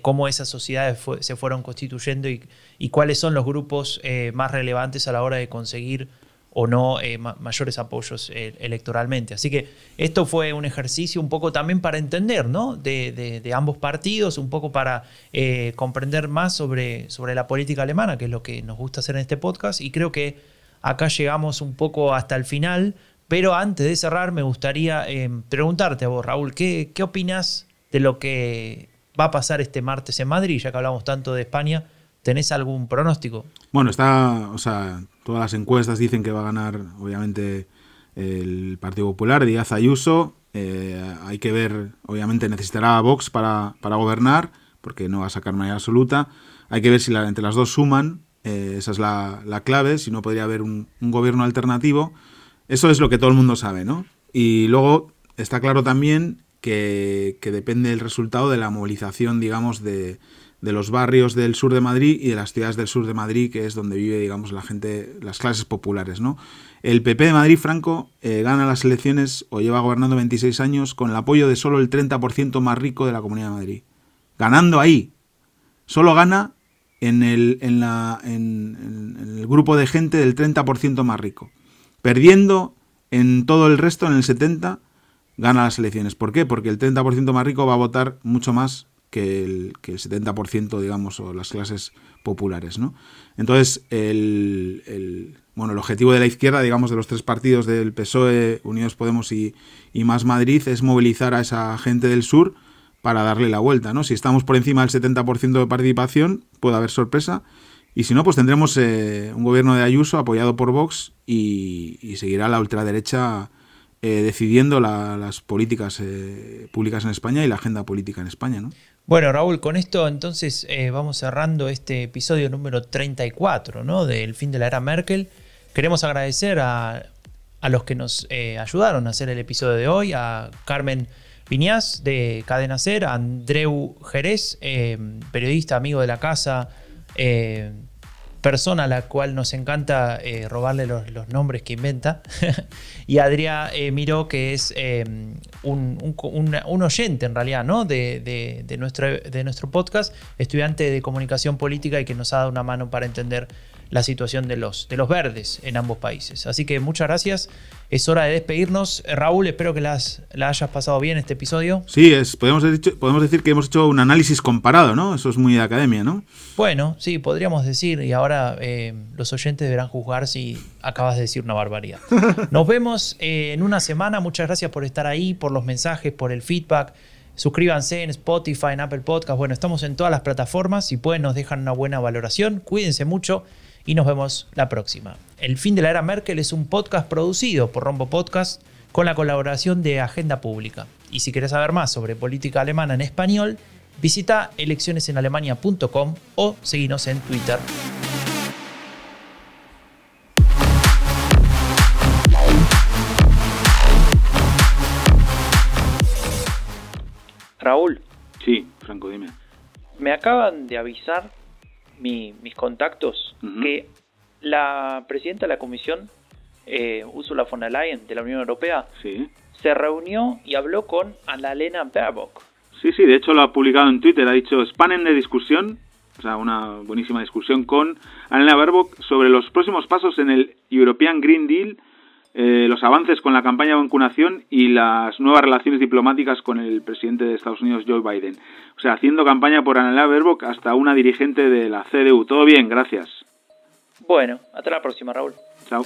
S1: cómo esas sociedades se fueron constituyendo y, y, cuáles son los grupos eh, más relevantes a la hora de conseguir o no eh, mayores apoyos eh, electoralmente. Así que esto fue un ejercicio un poco también para entender, ¿no? De, ambos partidos, un poco para eh, comprender más sobre, sobre la política alemana, que es lo que nos gusta hacer en este podcast. Y creo que acá llegamos un poco hasta el final, pero antes de cerrar me gustaría preguntarte a vos, Raúl, ¿qué, ¿qué opinas de lo que va a pasar este martes en Madrid, ya que hablamos tanto de España? ¿Tenés algún pronóstico?
S2: Bueno, está, o sea, todas las encuestas dicen que va a ganar, obviamente, el Partido Popular, Díaz Ayuso. Eh, hay que ver, obviamente necesitará Vox para, para, gobernar, porque no va a sacar mayoría absoluta. Hay que ver si entre las dos suman, eh, esa es la, clave, si no podría haber un, gobierno alternativo. Eso es lo que todo el mundo sabe, ¿no? Y luego está claro también que, que depende el resultado de la movilización, digamos, de, de los barrios del sur de Madrid y de las ciudades del sur de Madrid, que es donde vive, digamos, la gente, las clases populares, ¿no? El PP de Madrid, Franco, eh, gana las elecciones o lleva gobernando 26 años con el apoyo de solo el 30% más rico de la Comunidad de Madrid. Ganando ahí. Solo gana en el, en la, en, el grupo de gente del 30% más rico. Perdiendo en todo el resto, en el 70%, gana las elecciones. ¿Por qué? Porque el 30% más rico va a votar mucho más que el, que el 70%, digamos, o las clases populares, ¿no? Entonces, el, bueno, el objetivo de la izquierda, digamos, de los tres partidos del PSOE, Unidos Podemos y, Más Madrid, es movilizar a esa gente del sur para darle la vuelta, ¿no? Si estamos por encima del 70% de participación, puede haber sorpresa, y si no, pues tendremos eh, un gobierno de Ayuso apoyado por Vox y, y seguirá la ultraderecha eh, decidiendo las políticas eh, públicas en España y la agenda política en España, ¿no?
S1: Bueno, Raúl, con esto entonces eh, vamos cerrando este episodio número 34 ¿no? del fin de la era Merkel. Queremos agradecer a, los que nos eh, ayudaron a hacer el episodio de hoy, a Carmen Viñas de Cadena Ser, a Andreu Jerez, eh, periodista, amigo de la casa, persona a la cual nos encanta eh, robarle los, nombres que inventa, y Adrián eh, Miró, que es eh, un, oyente en realidad ¿no? de, nuestro, de nuestro podcast, estudiante de comunicación política y que nos ha dado una mano para entender la situación de los, de los verdes en ambos países. Así que muchas gracias. Es hora de despedirnos. Eh, Raúl, espero que las, la hayas pasado bien este episodio.
S2: Sí, es, podemos, decir, podemos decir que hemos hecho un análisis comparado, ¿no? Eso es muy de academia, ¿no?
S1: Bueno, sí, podríamos decir. Y ahora eh, los oyentes deberán juzgar si acabas de decir una barbaridad. Nos vemos eh, en una semana. Muchas gracias por estar ahí, por los mensajes, por el feedback. Suscríbanse en Spotify, en Apple Podcast. Bueno, estamos en todas las plataformas. Si pueden, nos dejan una buena valoración. Cuídense mucho y nos vemos la próxima. El fin de la era Merkel es un podcast producido por Rombo Podcast con la colaboración de Agenda Pública. Y si quieres saber más sobre política alemana en español, visita eleccionesenalemania.com o seguinos en Twitter. Raúl.
S2: Sí, Franco, dime.
S1: Me acaban de avisar mis contactos que la presidenta de la Comisión, eh, Ursula von der Leyen, de la Unión Europea, se reunió y habló con Annalena Baerbock.
S2: Sí, sí, de hecho lo ha publicado en Twitter, ha dicho Spanen de discusión, o sea, una buenísima discusión con Annalena Baerbock sobre los próximos pasos en el European Green Deal eh, los avances con la campaña de vacunación y las nuevas relaciones diplomáticas con el presidente de Estados Unidos, Joe Biden. O sea, haciendo campaña por Annalena Baerbock hasta una dirigente de la CDU. Todo bien, gracias.
S1: Bueno, hasta la próxima, Raúl.
S2: Chao.